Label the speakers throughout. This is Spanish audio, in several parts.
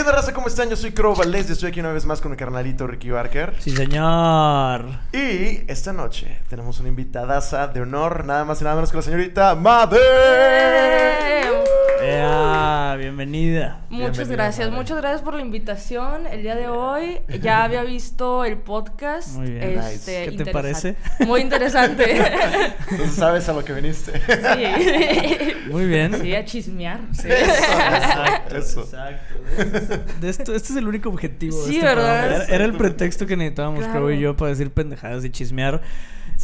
Speaker 1: ¿qué onda, raza? ¿Cómo están? Yo soy Crow Valdés y estoy aquí una vez más con mi carnalito Ricky Barker.
Speaker 2: Sí, señor.
Speaker 1: Y esta noche tenemos una invitadaza de honor, nada más y nada menos que la señorita Made.
Speaker 2: Ea, bienvenida.
Speaker 3: Muchas
Speaker 1: Bienvenida,
Speaker 3: gracias,
Speaker 1: madre.
Speaker 3: muchas gracias por la invitación el día de hoy. Ya había visto el podcast.
Speaker 2: Muy bien.
Speaker 3: Este,
Speaker 2: ¿Qué te parece?
Speaker 3: Muy interesante.
Speaker 1: Entonces sabes a lo que viniste.
Speaker 3: sí.
Speaker 2: Muy bien.
Speaker 3: Sí, a chismear. Sí.
Speaker 2: Exacto,
Speaker 1: Eso.
Speaker 2: exacto. De esto, este es el único objetivo. de
Speaker 3: Sí,
Speaker 2: este
Speaker 3: ¿verdad?
Speaker 2: programa. Era, era el pretexto que necesitábamos,
Speaker 3: Claro.
Speaker 2: creo y yo, para decir pendejadas y chismear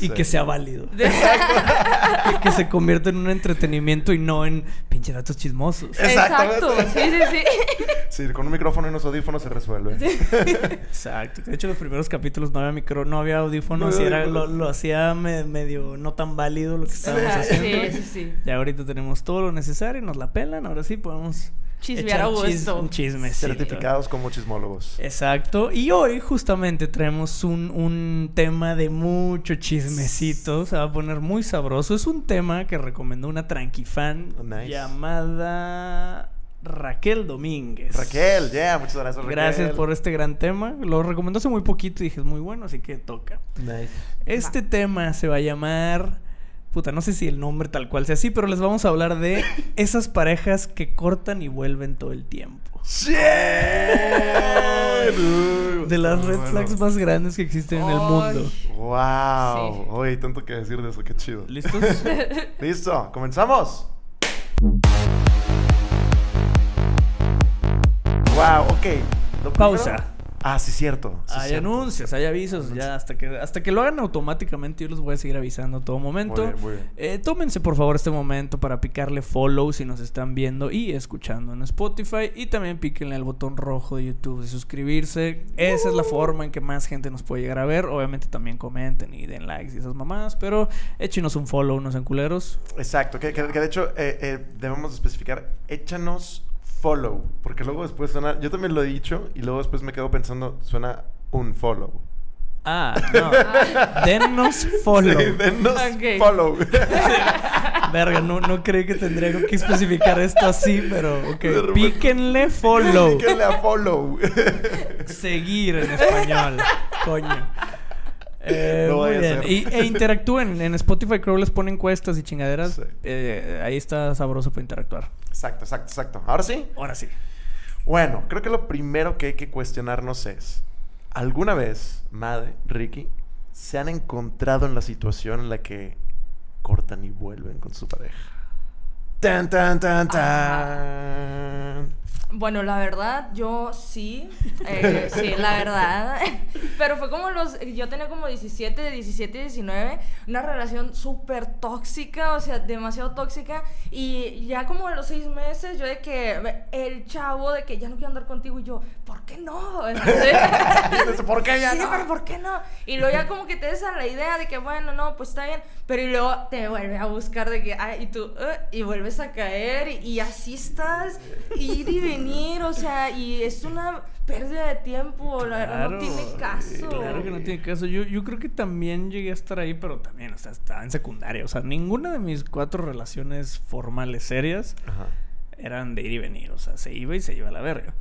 Speaker 2: y
Speaker 1: Sí.
Speaker 2: que sea válido. que, que se convierta en un entretenimiento y no en pinche datos chismosos.
Speaker 3: Exacto. Sí, sí, sí.
Speaker 1: Sí, con un micrófono y unos audífonos se resuelve.
Speaker 2: Exacto. De hecho, los primeros capítulos no había micro, no había audífonos
Speaker 1: No
Speaker 2: y era, lo, lo hacía me- medio no tan válido lo que estábamos haciendo.
Speaker 3: Sí, sí, sí.
Speaker 2: Ya ahorita tenemos todo lo necesario, nos la pelan, ahora sí podemos
Speaker 3: Chismear a
Speaker 2: chis-
Speaker 3: gusto.
Speaker 2: un chismecito.
Speaker 1: Certificados como chismólogos.
Speaker 2: Exacto. Y hoy justamente traemos un, un tema de mucho chismecito. Se va a poner muy sabroso. Es un tema que recomendó una tranquifan
Speaker 1: Oh, nice.
Speaker 2: llamada Raquel Domínguez.
Speaker 1: Raquel, yeah, muchas gracias Raquel.
Speaker 2: Gracias por este gran tema. Lo recomendó hace muy poquito y dije, es muy bueno, así que toca.
Speaker 1: Nice.
Speaker 2: Este tema se va a llamar. Puta, no sé si el nombre tal cual sea así, pero les vamos a hablar de esas parejas que cortan y vuelven todo el tiempo. De las red
Speaker 1: Bueno.
Speaker 2: flags más grandes que existen en el mundo.
Speaker 1: Wow.
Speaker 3: Sí.
Speaker 1: Oye, tanto que decir de eso, qué chido.
Speaker 2: ¿Listos?
Speaker 1: Listo, comenzamos. Wow, ok.
Speaker 2: Pausa.
Speaker 1: Ah, sí, cierto. sí,
Speaker 2: hay
Speaker 1: cierto.
Speaker 2: anuncios, hay avisos, ya hasta que hasta que lo hagan automáticamente yo los voy a seguir avisando a todo momento.
Speaker 1: Muy bien, muy bien.
Speaker 2: Eh, tómense por favor este momento para picarle follow si nos están viendo y escuchando en Spotify y también píquenle al botón rojo de YouTube de suscribirse. Esa es la forma en que más gente nos puede llegar a ver. Obviamente también comenten y den likes y esas mamadas, pero échenos un follow, no sean culeros.
Speaker 1: Exacto, que, que- que de hecho eh, eh, debemos especificar, échanos follow, porque luego después suena, yo también lo he dicho y luego después me quedo pensando, suena un follow.
Speaker 2: Ah, no. Dennos follow.
Speaker 1: Sí, denos follow.
Speaker 2: Verga, no, no creí que tendría que especificar esto así, pero ok. Píquenle follow.
Speaker 1: Píquenle a follow.
Speaker 2: Seguir en español. Coño. Eh, muy bien. Y, e interactúen. En Spotify creo les ponen encuestas y chingaderas.
Speaker 1: Sí.
Speaker 2: Eh, ahí está sabroso para interactuar.
Speaker 1: exacto, exacto, exacto. Ahora sí.
Speaker 2: Ahora sí.
Speaker 1: Bueno, creo que lo primero que hay que cuestionarnos es, ¿alguna vez, Made, Ricky, se han encontrado en la situación en la que cortan y vuelven con su pareja? Tan, tan, tan, tan.
Speaker 3: Bueno, la verdad, yo sí. eh, sí, la verdad. Pero fue como los. Yo tenía como 17, 17, 19. Una relación súper tóxica, o sea, demasiado tóxica. Y ya como a los seis meses, yo de que. El chavo de que ya no quiero andar contigo. Y yo, ¿por qué no?
Speaker 1: Dices, ¿Por qué ya
Speaker 3: Sí,
Speaker 1: no?
Speaker 3: pero ¿por qué no? Y luego ya como que te des a la idea de que, bueno, no, pues está bien. Pero y luego te vuelve a buscar de que, ay, y tú, "Eh", y vuelves a caer. Y, así estás, ir y venir, o sea, y es una pérdida de tiempo, la verdad, no tiene caso.
Speaker 2: Claro que no tiene caso. Yo, yo creo que también llegué a estar ahí, pero también, o sea, estaba en secundaria. O sea, ninguna de mis cuatro relaciones formales serias
Speaker 1: Ajá.
Speaker 2: eran de ir y venir. O sea, se iba y se iba a la verga.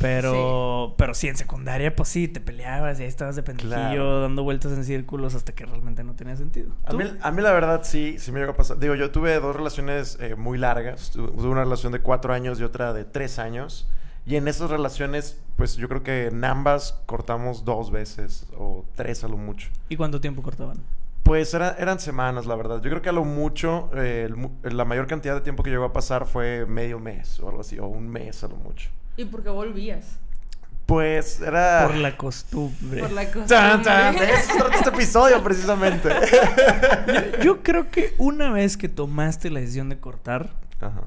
Speaker 2: Pero, pero sí, en secundaria, pues sí, te peleabas y ahí estabas de pendejillo,
Speaker 1: Claro.
Speaker 2: dando vueltas en círculos hasta que realmente no tenía sentido.
Speaker 1: A mí, a mí la verdad sí, sí me llegó a pasar. Digo, yo tuve dos relaciones eh, muy largas. Tu- Tuve una relación de cuatro años y otra de tres años. Y en esas relaciones, pues yo creo que en ambas cortamos dos veces o tres a lo mucho.
Speaker 2: ¿Y cuánto tiempo cortaban?
Speaker 1: Pues era- eran semanas, la verdad. Yo creo que a lo mucho, eh, el la mayor cantidad de tiempo que llegó a pasar fue medio mes o algo así, o un mes a lo mucho.
Speaker 3: ¿Y por qué volvías?
Speaker 1: Pues era...
Speaker 2: Por la costumbre.
Speaker 3: Por la cosa.
Speaker 1: Tan, tan, de eso trata este episodio precisamente.
Speaker 2: Yo, yo creo que una vez que tomaste la decisión de cortar,
Speaker 1: Ajá.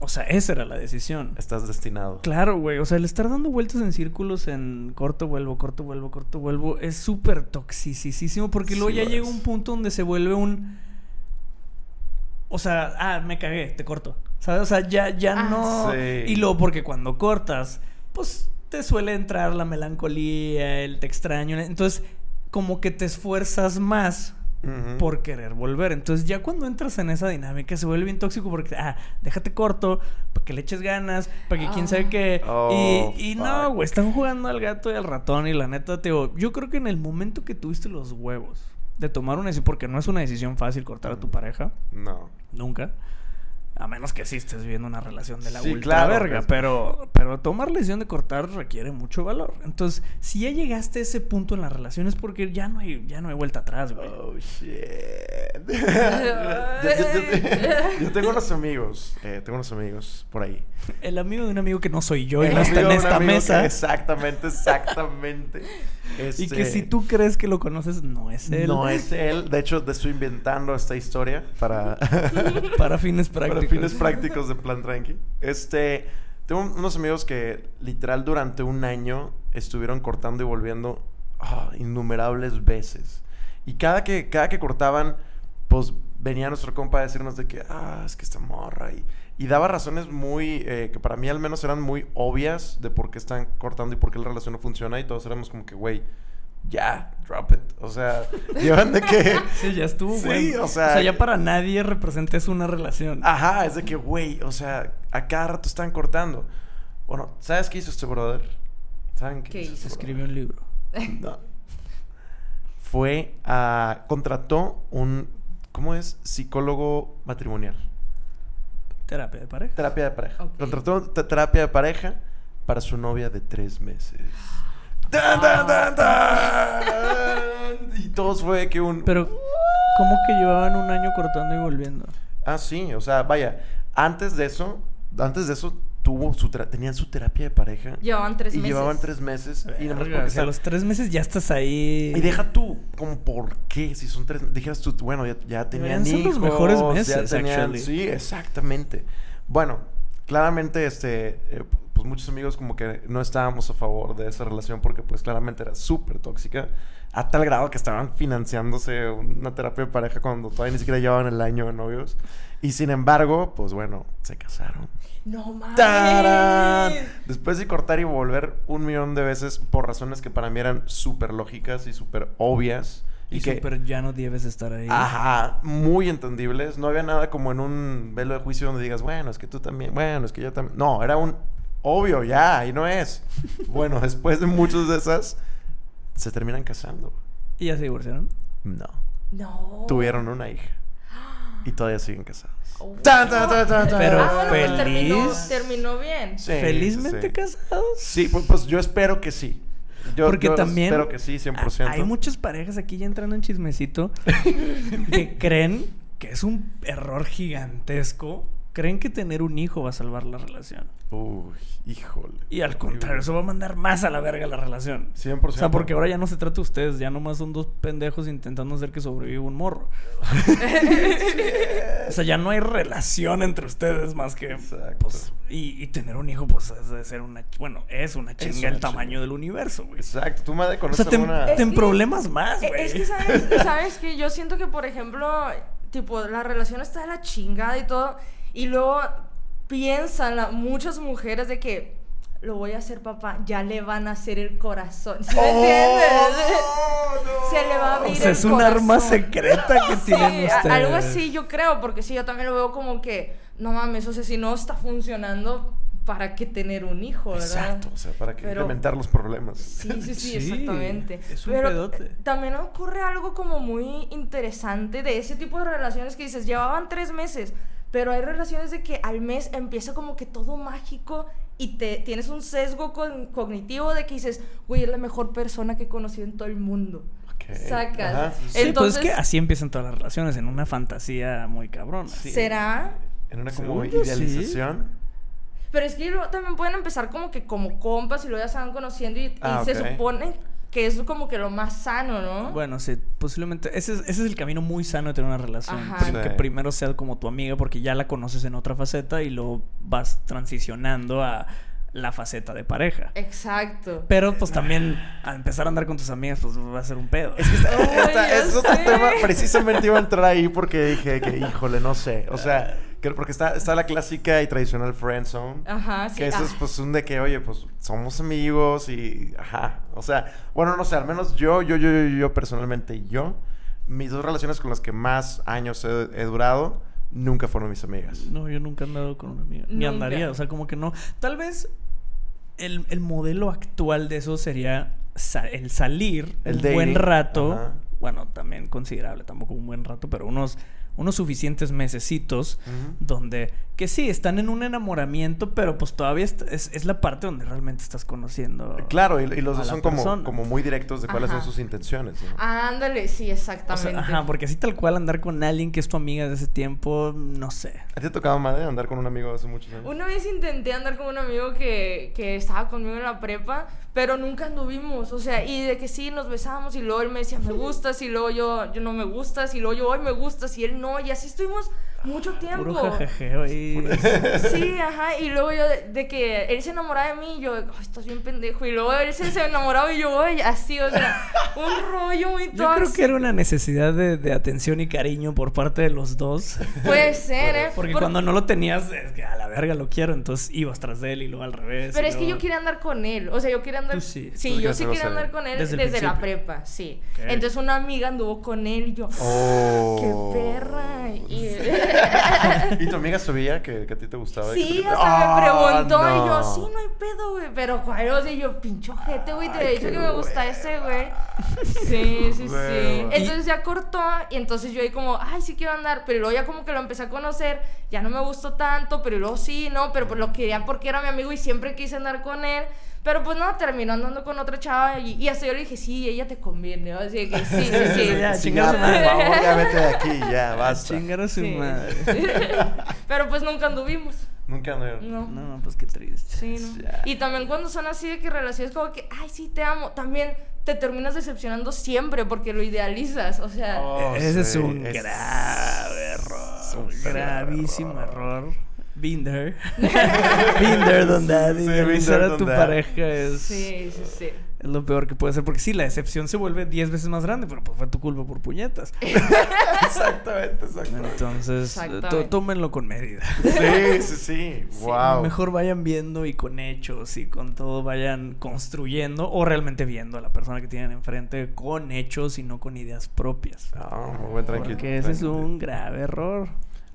Speaker 2: o sea, esa era la decisión.
Speaker 1: Estás destinado.
Speaker 2: Claro, güey. O sea, el estar dando vueltas en círculos en corto vuelvo, corto vuelvo, corto vuelvo es súper toxicísimo porque luego ya llega un punto donde se vuelve un. O sea, ah, me cagué, te corto. ¿Sabes? O sea, ya, ya
Speaker 3: Ah,
Speaker 2: no.
Speaker 1: sí.
Speaker 2: Y luego porque cuando cortas, pues te suele entrar la melancolía, el te extraño. Entonces, como que te esfuerzas más por querer volver. Entonces ya cuando entras en esa dinámica se vuelve bien tóxico porque, ah, déjate corto, para que le eches ganas, para que quién sabe
Speaker 3: Ah.
Speaker 2: qué.
Speaker 1: Oh,
Speaker 2: y y no, güey, están jugando al gato y al ratón y la neta, te digo, yo creo que en el momento que tuviste los huevos de tomar una decisión, porque no es una decisión fácil cortar a tu pareja,
Speaker 1: No.
Speaker 2: nunca. A menos que sí estés viviendo una relación de la
Speaker 1: Sí,
Speaker 2: ultra
Speaker 1: claro,
Speaker 2: verga.
Speaker 1: pues.
Speaker 2: Pero, pero tomar la decisión de cortar requiere mucho valor. Entonces, si ya llegaste a ese punto en la relación es porque ya no hay, ya no hay vuelta atrás, güey.
Speaker 1: Oh, shit. yo, yo- yo- yo tengo unos amigos, eh, tengo unos amigos por ahí.
Speaker 2: El amigo de un amigo que no soy yo y no está en esta
Speaker 1: que-
Speaker 2: mesa.
Speaker 1: exactamente,
Speaker 2: Y que
Speaker 1: Este,
Speaker 2: si tú crees que lo conoces, no es él.
Speaker 1: No es él. De hecho, te estoy inventando esta historia para,
Speaker 2: Para fines
Speaker 1: para
Speaker 2: prácticos.
Speaker 1: fines prácticos de Plan Tranqui. Este, tengo unos amigos que literal durante un año estuvieron cortando y volviendo ah, innumerables veces. Y cada que, cada que cortaban, pues venía nuestro compa a decirnos de que, ah, es que esta morra. Y, y daba razones muy, eh, que para mí al menos eran muy obvias de por qué están cortando y por qué la relación no funciona. Y todos éramos como que, güey, ya, drop it. O sea, llevan de que...
Speaker 2: Sí, ya estuvo,
Speaker 1: Sí,
Speaker 2: güey.
Speaker 1: o sea-
Speaker 2: ya para nadie representa eso una relación.
Speaker 1: Ajá, es de que, güey, o sea, a cada rato están cortando. Bueno, ¿sabes qué hizo este brother? ¿Saben qué,
Speaker 3: ¿Qué
Speaker 1: hizo? este
Speaker 2: Escribió un libro.
Speaker 1: No. Fue a... Contrató un... ¿Cómo es? Psicólogo matrimonial.
Speaker 2: Terapia de pareja.
Speaker 1: Terapia de pareja. Contrató te- terapia de pareja para su novia de tres meses. ¡Tan, tan, tan, tan! Y todos fue que un...
Speaker 2: Pero, ¿cómo que llevaban un año cortando y volviendo?
Speaker 1: Ah, sí, o sea, vaya, antes de eso, antes de eso tuvo su tenían su terapia de pareja
Speaker 3: Llevaban tres
Speaker 1: y
Speaker 3: meses.
Speaker 1: llevaban tres meses y nada más
Speaker 2: Verga,
Speaker 1: porque
Speaker 2: o sea, los tres meses ya estás ahí.
Speaker 1: y deja tú, como por qué, si son tres, dijeras tú, bueno, ya, ya tenían hijos,
Speaker 2: los mejores meses,
Speaker 1: tenían-
Speaker 2: actually.
Speaker 1: sí, exactamente. Bueno, claramente, este, eh, pues muchos amigos como que no estábamos a favor de esa relación porque pues claramente era súper tóxica, a tal grado que estaban financiándose una terapia de pareja cuando todavía ni siquiera llevaban el año de novios. Y sin embargo, pues bueno, se casaron.
Speaker 3: No mames.
Speaker 1: ¡Tarán! Después de cortar y volver un millón de veces por razones que para mí eran súper lógicas y súper obvias.
Speaker 2: Y,
Speaker 1: Y, que,
Speaker 2: súper ya no debes estar ahí.
Speaker 1: ajá, muy entendibles. No había nada como en un velo de juicio donde digas, bueno, es que tú también, bueno, es que yo también. No, era un obvio, ya, y no es. bueno, después de muchas de esas, se terminan casando.
Speaker 2: ¿Y ya se divorciaron?
Speaker 1: No.
Speaker 3: No.
Speaker 1: Tuvieron una hija. Y todavía siguen casados.
Speaker 3: Oh.
Speaker 1: Tan, tan, tan, tan, tan.
Speaker 2: Pero
Speaker 3: Ah, bueno, pues terminó,
Speaker 2: feliz.
Speaker 3: terminó bien.
Speaker 1: Sí,
Speaker 2: ¿Felizmente
Speaker 1: sí.
Speaker 2: casados?
Speaker 1: Sí, pues, pues yo espero que sí. Yo,
Speaker 2: Porque
Speaker 1: yo
Speaker 2: también
Speaker 1: espero que sí, 100%.
Speaker 2: a- hay muchas parejas aquí ya entrando en chismecito que creen que es un error gigantesco. Creen que tener un hijo va a salvar la relación.
Speaker 1: Uy, híjole.
Speaker 2: Y al contrario, eso va a mandar más a la verga la relación.
Speaker 1: 100%.
Speaker 2: O sea, porque ahora ya no se trata de ustedes, ya nomás son dos pendejos intentando hacer que sobreviva un morro. o sea, ya no hay relación entre ustedes más que.
Speaker 1: Exacto.
Speaker 2: Pues, y, y tener un hijo, pues, es de ser una. Bueno, es una chinga
Speaker 1: una
Speaker 2: el tamaño del universo, güey.
Speaker 1: Exacto. Tú, madre,
Speaker 2: O
Speaker 1: conoces
Speaker 2: sea, te,
Speaker 1: alguna...
Speaker 2: problemas más,
Speaker 3: Eh,
Speaker 2: güey.
Speaker 3: Es que, ¿sabes? ¿sabes que Yo siento que, por ejemplo, tipo, la relación está de la chingada y todo. Y luego piensan la- muchas mujeres de que lo voy a hacer papá, ya le van a hacer el corazón. ¿Sí me
Speaker 1: ¡Oh,
Speaker 3: entiendes?
Speaker 1: no!
Speaker 3: Se le va a
Speaker 2: O
Speaker 3: abrir
Speaker 2: sea,
Speaker 3: el
Speaker 2: es un arma secreta que
Speaker 3: Sí,
Speaker 2: tienen ustedes.
Speaker 3: algo así yo creo, porque sí, yo también lo veo como que, no mames, o sea, si no está funcionando, ¿para qué tener un hijo, verdad?
Speaker 1: Exacto. O sea, para que
Speaker 3: Pero-
Speaker 1: incrementar los problemas.
Speaker 3: Sí, sí, sí,
Speaker 2: Sí,
Speaker 3: exactamente.
Speaker 2: es un
Speaker 3: Pero
Speaker 2: pedote.
Speaker 3: eh, también ocurre algo como muy interesante de ese tipo de relaciones que dices, llevaban tres meses, pero hay relaciones de que al mes empieza como que todo mágico y te tienes un sesgo con- cognitivo de que dices, güey, es la mejor persona que he conocido en todo el mundo.
Speaker 1: Ok.
Speaker 3: Sacas.
Speaker 1: Ajá, sí, sí.
Speaker 2: Sí, pues es
Speaker 3: Entonces-
Speaker 2: que así empiezan todas las relaciones, en una fantasía muy cabrona.
Speaker 1: Sí.
Speaker 3: ¿Será?
Speaker 1: En una como
Speaker 2: sí.
Speaker 1: idealización.
Speaker 3: Pero es que luego también pueden empezar como que como compas y luego ya se van conociendo y, y
Speaker 1: Ah,
Speaker 3: se
Speaker 1: ok.
Speaker 3: Que es como que lo más sano, ¿no?
Speaker 2: Bueno, sí, posiblemente. Ese es, ese es el camino muy sano de tener una relación. Que primero sea como tu amiga porque ya la conoces en otra faceta y luego vas transicionando a la faceta de pareja.
Speaker 3: Exacto.
Speaker 2: Pero pues también al empezar a andar con tus amigas pues va a ser un pedo.
Speaker 1: Es que está,
Speaker 3: Ay,
Speaker 1: está-
Speaker 3: ya
Speaker 1: es otro
Speaker 3: sé.
Speaker 1: tema. Precisamente iba a entrar ahí porque dije que, híjole, no sé. O sea, que, porque está, está la clásica y tradicional friend zone.
Speaker 3: Ajá, sí.
Speaker 1: Que eso es
Speaker 3: ah.
Speaker 1: pues un de que, oye, pues somos amigos y ajá. O sea, bueno, no sé, al menos yo, yo, yo, yo, yo personalmente, yo mis dos relaciones con las que más años he, he durado nunca fueron mis amigas.
Speaker 2: No, yo nunca he andado con una amiga. Ni
Speaker 3: Nunca.
Speaker 2: andaría, o sea, como que no. Tal vez el, el modelo actual de eso sería sa- el salir
Speaker 1: El
Speaker 2: un buen rato.
Speaker 1: ajá.
Speaker 2: Bueno, también considerable, tampoco un buen rato, pero unos, unos suficientes mesecitos donde que sí, están en un enamoramiento, pero pues todavía es, es la parte donde realmente estás conociendo.
Speaker 1: Claro, y, y los dos son como, como muy directos de cuáles son sus intenciones. ¿no?
Speaker 3: Ándale, sí,
Speaker 2: O
Speaker 3: exactamente.
Speaker 2: sea, ajá, porque así tal cual andar con alguien que es tu amiga de ese tiempo, no sé.
Speaker 1: ¿A ti te tocaba madre andar con un amigo hace muchos años?
Speaker 3: Una vez intenté andar con un amigo que, que estaba conmigo en la prepa, pero nunca anduvimos. O sea, y de que sí, nos besábamos y luego él me decía, me gustas, y luego yo, yo no me gustas, y luego yo, hoy me gustas, y él no, y así estuvimos mucho tiempo.
Speaker 2: Puro jajajeo y...
Speaker 3: Sí, ajá, y luego yo, de, de que él se enamoraba de mí, y yo, "Ay, estás bien pendejo, y luego él se, se enamoraba y yo, "Ay", así, o sea, un rollo muy tóxico.
Speaker 2: Yo creo que era una necesidad de, de atención y cariño por parte de los dos.
Speaker 3: Puede ser, ¿eh?
Speaker 2: Porque
Speaker 3: Por-
Speaker 2: cuando no lo tenías, es que a la verga lo quiero, entonces ibas tras de él y luego al revés.
Speaker 3: Pero es que yo quería andar con él. O sea, yo quería andar.
Speaker 2: Tú sí.
Speaker 3: Yo sí quería andar con él
Speaker 2: Desde
Speaker 3: la prepa, sí. Entonces una amiga anduvo con él y yo.
Speaker 1: Oh.
Speaker 3: ¡Qué perra! Y...
Speaker 1: ¿Y tu amiga sabía que, que a ti te gustaba?
Speaker 3: Sí,
Speaker 1: te-
Speaker 3: hasta
Speaker 1: ¡Ah,
Speaker 3: me preguntó y yo, sí, no hay pedo, güey. Pero, ¿cuál? O sea, yo, pincho ojete, güey, te he dicho que me gusta
Speaker 1: hueva.
Speaker 3: ese, güey. Sí, sí, sí. Entonces ya cortó y entonces yo ahí como, ay, sí quiero andar. Pero luego ya como que lo empecé a conocer, ya no me gustó tanto, pero luego sí, ¿no? Pero pues lo quería porque era mi amigo y siempre quise andar con él. Pero pues no, terminó andando con otra chava y, y hasta yo le dije, sí, ella te conviene. Así que sí, sí, sí.
Speaker 2: Ya,
Speaker 1: Sí,
Speaker 2: chingar
Speaker 1: por
Speaker 2: madre.
Speaker 1: favor, ya vete de aquí, ya, basta.
Speaker 2: Chingar a su
Speaker 3: Sí.
Speaker 2: madre.
Speaker 3: pero pues nunca anduvimos.
Speaker 1: Nunca no.
Speaker 3: No.
Speaker 2: No, pues qué triste.
Speaker 3: Sí, ¿no?
Speaker 1: Ya.
Speaker 3: Y también cuando son así de que relaciones como que, ay, sí, te amo, también te terminas decepcionando siempre porque lo idealizas, o sea...
Speaker 1: Oh,
Speaker 2: Ese es un
Speaker 1: es-
Speaker 2: grave error.
Speaker 1: es un
Speaker 2: gravísimo error. Binder. Binder, don Daddy.
Speaker 1: Sí,
Speaker 2: a tu pareja es,
Speaker 3: Sí, sí, sí.
Speaker 2: es lo peor que puede ser. Porque sí, la decepción se vuelve 10 veces más grande, pero pues fue tu culpa por puñetas.
Speaker 1: Exactamente, exactamente.
Speaker 2: Entonces,
Speaker 3: Exactamente.
Speaker 2: tó- tómenlo con medida.
Speaker 1: Sí, sí, sí.
Speaker 2: Sí,
Speaker 1: Wow.
Speaker 2: Mejor vayan viendo y con hechos y con todo vayan construyendo o realmente viendo a la persona que tienen enfrente con hechos y no con ideas propias.
Speaker 1: No, muy buen tranquilo.
Speaker 2: Porque ese es un grave error.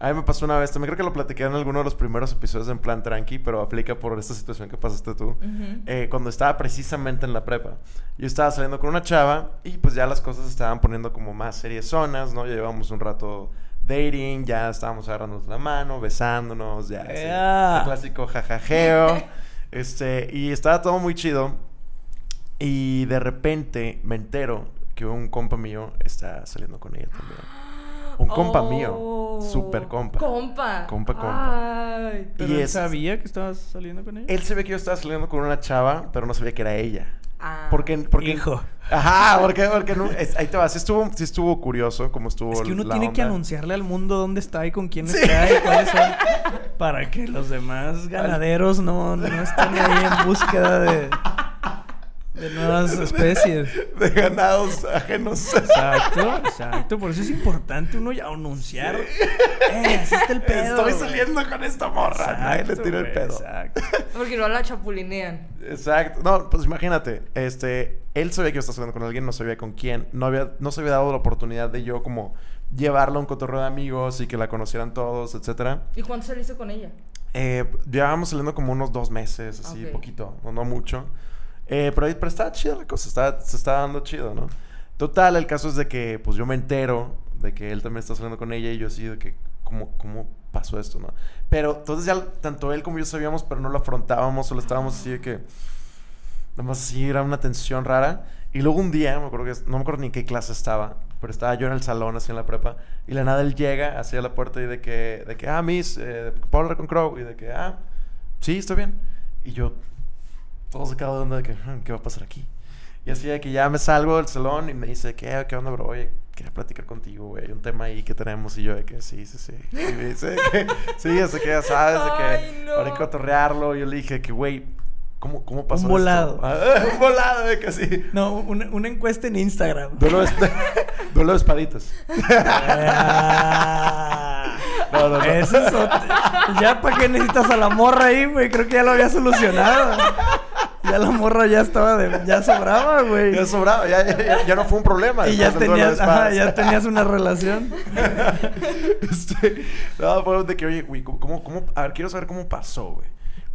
Speaker 1: A mí me pasó una vez, también creo que lo platiqué en alguno de los primeros episodios en plan tranqui, pero aplica por esta situación que pasaste tú.
Speaker 3: Ujú.
Speaker 1: Eh, cuando estaba precisamente en la prepa. Yo estaba saliendo con una chava y pues ya las cosas estaban poniendo como más seriezonas, ¿no? Ya llevamos un rato dating, ya estábamos agarrándonos la mano, besándonos, ya. así,
Speaker 2: ¡Ea!
Speaker 1: el clásico jajajeo. este, y estaba todo muy chido. Y de repente me entero que un compa mío está saliendo con ella también. Un compa mío.
Speaker 3: Oh.
Speaker 1: Super compa.
Speaker 3: Compa.
Speaker 1: Compa, compa.
Speaker 3: Ay.
Speaker 2: Pero
Speaker 1: Y
Speaker 2: él
Speaker 1: es-
Speaker 2: sabía que estabas saliendo con ella.
Speaker 1: Él se ve que yo estaba saliendo con una chava, pero no sabía que era ella.
Speaker 3: Ah.
Speaker 1: Porque, porque
Speaker 2: Hijo.
Speaker 1: Ajá, porque, porque no, es- ahí te va. Sí estuvo, sí estuvo curioso cómo estuvo
Speaker 2: Es que uno
Speaker 1: la
Speaker 2: tiene que anunciarle al mundo dónde está y con quién
Speaker 1: Sí.
Speaker 2: está y cuáles son. Para que los demás ganaderos no, no estén ahí en búsqueda de, de nuevas especies.
Speaker 1: De ganados ajenos.
Speaker 2: Exacto, exacto. Por eso es importante uno ya anunciar. Eh, así está el pedo.
Speaker 1: Estoy
Speaker 2: güey".
Speaker 1: saliendo con esta morra. Nadie le
Speaker 2: Exacto,
Speaker 1: tira el pedo.
Speaker 2: Exacto.
Speaker 3: Porque no la chapulinean.
Speaker 1: Exacto. No, pues imagínate. Este, él sabía que yo estaba saliendo con alguien, no sabía con quién. No había, no se había dado la oportunidad de yo como llevarla a un cotorreo de amigos y que la conocieran todos, etcétera.
Speaker 3: ¿Y cuánto saliste con ella?
Speaker 1: Eh, llevábamos saliendo como unos dos meses, así, poquito, no, no mucho. Eh, pero, pero estaba chida la cosa, estaba- se estaba dando chido, ¿no? Total, el caso es de que, pues yo me entero de que él también está saliendo con ella y yo así de que, ¿cómo, cómo pasó esto, no? Pero entonces ya tanto él como yo sabíamos, pero no lo afrontábamos, solo estábamos así de que, nada más así, era una tensión rara. Y luego un día, me acuerdo que, no me acuerdo ni en qué clase estaba, pero estaba yo en el salón, así en la prepa, y la nada él llega hacia la puerta y de que, de que ah, Miss, eh, ¿puedo hablar con Crow? Y de que, ah, sí, está bien. Y yo, todo se quedó de onda de que, "Hmm, ¿qué va a pasar aquí? Y así de que ya me salgo del salón y me dice, ¿qué, qué onda, bro? Oye, quería platicar contigo, güey. Hay un tema ahí que tenemos. Y yo de que, sí, sí, sí. Y me dice que, sí, así que ya sabes, de que
Speaker 3: Ay, no.
Speaker 1: para que cotorrearlo. Yo le dije que, güey, ¿cómo, ¿cómo pasó
Speaker 2: Un volado.
Speaker 1: esto? Ah, un volado, de que sí.
Speaker 2: No, una, una encuesta en Instagram.
Speaker 1: Duelo de, duelo de espaditas.
Speaker 2: Ah.
Speaker 1: No, no, no.
Speaker 2: Eso es otro- Ya para qué necesitas a la morra ahí, güey. Creo que ya lo había solucionado. Ya la morra ya estaba de... Ya sobraba, güey.
Speaker 1: Ya sobraba, ya, ya- ya no fue un problema.
Speaker 2: Y ya tenías, ajá, ya tenías una relación.
Speaker 1: Este, no, fue de que, oye, güey, ¿cómo, cómo, cómo- A ver, quiero saber cómo pasó, güey.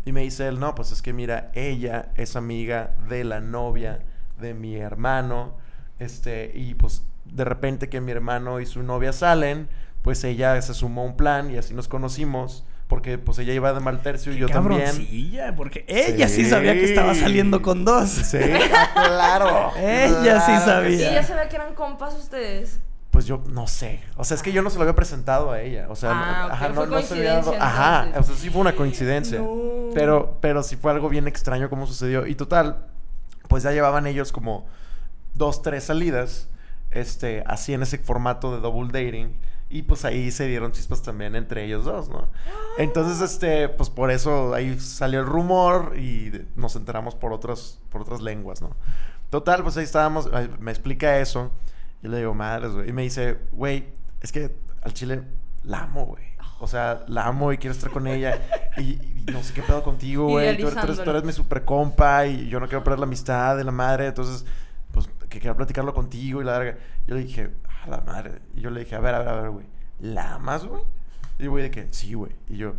Speaker 1: Y me dice él, no, pues es que mira, ella es amiga de la novia de mi hermano. Este, y pues de repente que mi hermano y su novia salen, pues ella se sumó a un plan y así nos conocimos. Porque pues ella iba de mal tercio y yo también.
Speaker 2: cabroncilla, porque ella sí.
Speaker 1: Sí.
Speaker 2: sabía que estaba saliendo con dos.
Speaker 1: Sí, claro.
Speaker 2: Ella sí
Speaker 1: claro
Speaker 2: sabía.
Speaker 3: ¿Y
Speaker 2: Ya.
Speaker 3: ya sabía que eran compas ustedes?
Speaker 1: Pues yo no sé. O sea, es que yo no se lo había presentado a ella. O sea,
Speaker 3: Ah,
Speaker 1: ajá, no, no se había dado- Ajá,
Speaker 3: entonces.
Speaker 1: o sea, sí fue una coincidencia.
Speaker 2: No.
Speaker 1: Pero, pero sí fue algo bien extraño como sucedió. Y total, pues ya llevaban ellos como dos, tres salidas. Este, así en ese formato de double dating. Y pues ahí se dieron chispas también entre ellos dos, ¿no? Entonces, este, pues por eso ahí salió el rumor y nos enteramos por otras, por otras lenguas, ¿no? Total, pues ahí estábamos, me explica eso. Yo le digo, madres, güey. Y me dice, güey, es que al chile la amo, güey. O sea, la amo y quiero estar con ella. Y, y no sé qué pedo contigo, güey. Tú, eres- tú eres, tú
Speaker 3: Idealizándolo.
Speaker 1: eres mi super compa y yo no quiero perder la amistad de la madre. Entonces, que quiero platicarlo contigo y la verga. Yo le dije, a la madre. Y yo le dije, a ver, a ver, a ver, güey. ¿La amas, güey? Y güey, de que, sí, güey. Y yo,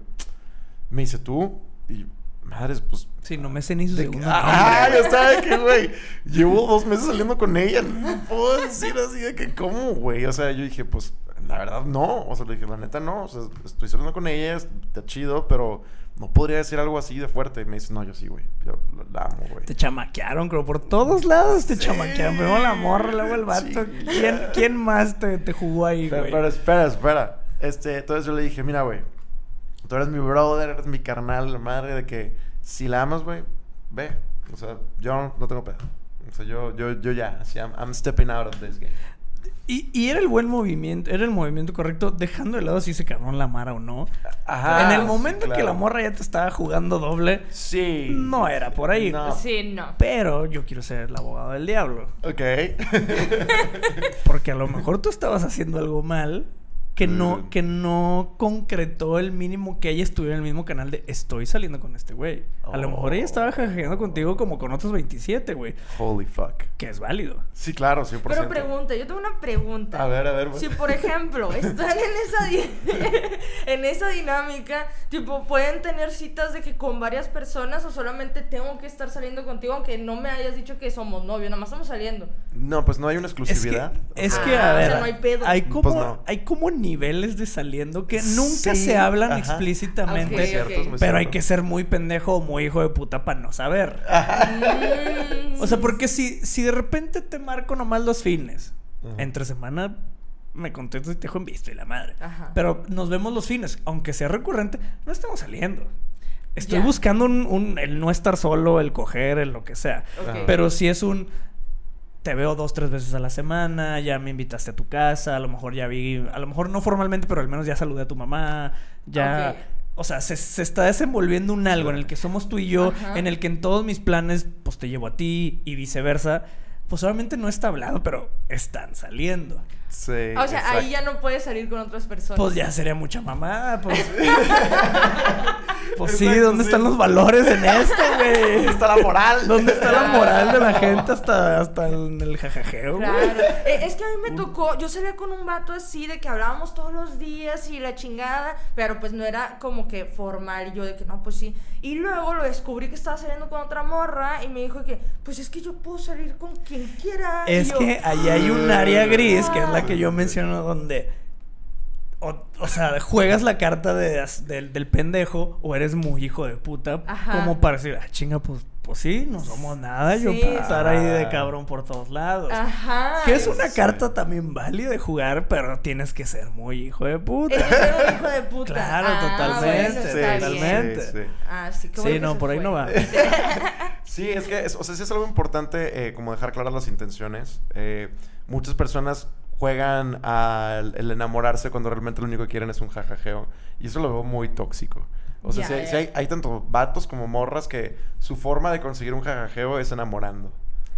Speaker 1: me dice, ¿tú? Y madres, pues,
Speaker 2: Sí, no me sé ni su
Speaker 1: de que- ah, yo estaba de que, güey, llevo dos meses saliendo con ella. No puedo decir así de que, ¿cómo, güey? O sea, yo dije, pues, la verdad, no. O sea, le dije, la neta, no. O sea, estoy saliendo con ella, está chido, pero no podría decir algo así de fuerte. Y me dice, no, yo sí, güey. Yo la amo, güey.
Speaker 2: Te chamaquearon, creo, por todos lados te
Speaker 1: Sí.
Speaker 2: chamaquearon. Primero la morra, luego el vato. ¿Quién, quién más te, te jugó ahí,
Speaker 1: Pero,
Speaker 2: güey?
Speaker 1: pero espera, espera. Este, entonces yo le dije, mira, güey, tú eres mi brother, eres mi carnal, la madre de que si la amas, güey, ve. O sea, yo no tengo pedo. O sea, yo, yo, yo ya, así, I'm, I'm stepping out of this game.
Speaker 2: Y, y era el buen movimiento, era el movimiento correcto, dejando de lado si ese cabrón la amara o no.
Speaker 1: Ajá.
Speaker 2: en el momento en que la
Speaker 1: claro.
Speaker 2: morra ya te estaba jugando doble,
Speaker 1: Sí.
Speaker 2: no era por ahí.
Speaker 1: No.
Speaker 3: Sí, no.
Speaker 2: pero yo quiero ser el abogado del diablo.
Speaker 1: Ok.
Speaker 2: Porque a lo mejor tú estabas haciendo algo mal que no, que no concretó el mínimo que ella estuviera en el mismo canal de estoy saliendo con este güey. A lo mejor ella estaba
Speaker 1: Oh.
Speaker 2: jajajeando contigo como con otros 27, güey.
Speaker 1: Holy fuck.
Speaker 2: Que es válido.
Speaker 1: Sí, claro, 100%.
Speaker 3: Pero pregunta, yo tengo una pregunta.
Speaker 1: A ver, a ver. güey.
Speaker 3: Si por ejemplo están en esa di- en esa dinámica, tipo pueden tener citas de que con varias personas o solamente tengo que estar saliendo contigo aunque no me hayas dicho que somos novios, nada más estamos saliendo.
Speaker 1: No, pues no hay una
Speaker 2: Es que,
Speaker 1: exclusividad.
Speaker 2: es
Speaker 3: Ah,
Speaker 2: que, a
Speaker 3: o
Speaker 2: ver,
Speaker 3: sea, no hay pedo.
Speaker 2: hay como,
Speaker 1: Pues no.
Speaker 2: hay como niveles de saliendo que nunca
Speaker 1: Sí,
Speaker 2: se hablan
Speaker 1: ajá.
Speaker 2: explícitamente.
Speaker 1: Cierto,
Speaker 2: Pero hay que ser muy pendejo o muy hijo de puta para no saber.
Speaker 3: Mm.
Speaker 2: O sea, porque si, si de repente te marco nomás los fines, entre semana me contestas y te dejo en visto y la madre.
Speaker 3: Ajá.
Speaker 2: Pero nos vemos los fines, aunque sea recurrente, no estamos saliendo. Estoy buscando un, un- el no estar solo, el coger, el lo que sea. Pero si es un te veo dos, tres veces a la semana, ya me invitaste a tu casa, a lo mejor ya vi, a lo mejor no formalmente, pero al menos ya saludé a tu mamá, ya... O sea, se, se está desenvolviendo un algo en el que somos tú y yo,
Speaker 3: Ajá.
Speaker 2: en el que en todos mis planes, pues te llevo a ti y viceversa. Pues obviamente no está hablado, pero están saliendo.
Speaker 1: Sí.
Speaker 3: o sea,
Speaker 1: exacto.
Speaker 3: ahí ya no puedes salir con otras personas.
Speaker 2: Pues ya sería mucha mamada, pues. pues sí,
Speaker 1: Exacto,
Speaker 2: ¿dónde
Speaker 1: sí.
Speaker 2: están los valores en esto, güey?
Speaker 1: ¿Dónde está la moral?
Speaker 2: ¿Dónde está la moral de la gente hasta, hasta el, el jajajeo, güey?
Speaker 3: Claro. Eh, es que a mí me tocó, yo salía con un vato así de que hablábamos todos los días y la chingada, pero pues no era como que formal y yo de que no, pues sí. Y luego lo descubrí que estaba saliendo con otra morra y me dijo que, pues es que yo puedo salir con quien quiera.
Speaker 2: Es
Speaker 3: yo,
Speaker 2: que ahí hay un área gris, que es la Que yo menciono, donde. O, o sea, juegas la carta de, del, del pendejo o eres muy hijo de puta.
Speaker 3: Ajá.
Speaker 2: Como para decir, ah, chinga, pues, pues sí, no somos nada. Yo puedo estar ahí de cabrón por todos lados.
Speaker 3: Ajá.
Speaker 2: Que es una
Speaker 1: Sí.
Speaker 2: carta también válida de jugar, pero tienes que ser muy hijo de puta.
Speaker 3: Es ser un hijo de puta.
Speaker 2: Claro,
Speaker 3: Ah,
Speaker 2: totalmente,
Speaker 3: bueno,
Speaker 1: Sí,
Speaker 2: totalmente.
Speaker 1: sí, sí.
Speaker 3: Ah, sí, qué
Speaker 2: Sí,
Speaker 3: bueno
Speaker 2: no, por ahí no va.
Speaker 1: Sí, es que, es- o sea, sí es algo importante eh, como dejar claras las intenciones. Eh, muchas personas juegan al el enamorarse cuando realmente lo único que quieren es un jajajeo. Y eso lo veo muy tóxico. O sea, sí hay- sí hay, hay tanto vatos como morras que su forma de conseguir un jajajeo es enamorando.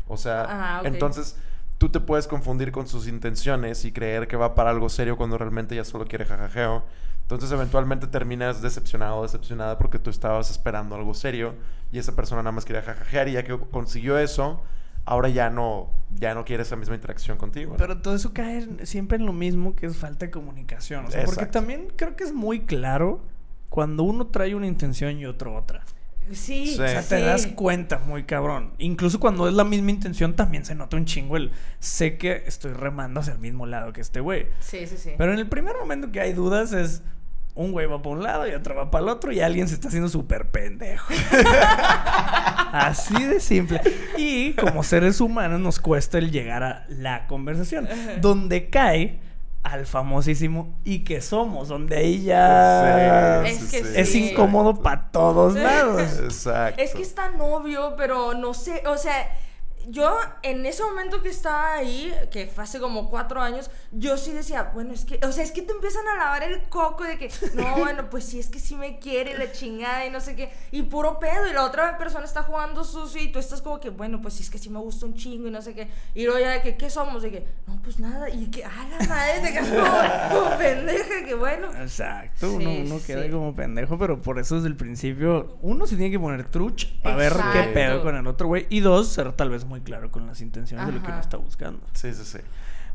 Speaker 1: O sea,
Speaker 3: Ah,
Speaker 1: entonces tú te puedes confundir con sus intenciones y creer que va para algo serio cuando realmente ya solo quiere jajajeo. Entonces eventualmente terminas decepcionado o decepcionada porque tú estabas esperando algo serio y esa persona nada más quería jajajear y ya que consiguió eso, ahora ya no, ya no quiere esa misma interacción contigo. ¿no?
Speaker 2: Pero todo eso cae siempre en lo mismo que es falta de comunicación. O sea, porque también creo que es muy claro cuando uno trae una intención y otro otra.
Speaker 3: Sí,
Speaker 1: Sí.
Speaker 2: O sea, te
Speaker 3: sí.
Speaker 2: das cuenta muy cabrón. Incluso cuando es la misma intención, también se nota un chingo el sé que estoy remando hacia el mismo lado que este güey.
Speaker 3: Sí, sí, sí.
Speaker 2: Pero en el primer momento que hay dudas es un güey va para un lado y otro va para el otro y alguien se está haciendo súper pendejo. Así de simple. Y como seres humanos nos cuesta el llegar a la conversación. Donde cae al famosísimo y que somos, donde ahí ya
Speaker 3: Es que
Speaker 2: es
Speaker 3: sí.
Speaker 2: incómodo para todos lados.
Speaker 1: Exacto.
Speaker 3: Es que es tan obvio, pero no sé, o sea, yo en ese momento que estaba ahí, que fue hace como cuatro años, yo sí decía, bueno, es que, o sea, es que te empiezan a lavar el coco de que, no, bueno, pues sí, es que sí me quiere la chingada y no sé qué, y puro pedo, y la otra persona está jugando sucio y tú estás como que, bueno, pues sí, es que sí me gusta un chingo y no sé qué, y luego ya de que, ¿qué somos? De que, no, pues nada, y que, a la madre, te quedas como, como pendeja, que bueno.
Speaker 2: Exacto,
Speaker 3: Sí,
Speaker 2: uno, uno queda
Speaker 3: sí.
Speaker 2: como pendejo, pero por eso desde el principio uno se tiene que poner truch para ver qué pedo con el otro güey y dos, ser tal vez muy claro con las intenciones de lo que uno está buscando.
Speaker 1: Sí, sí, sí.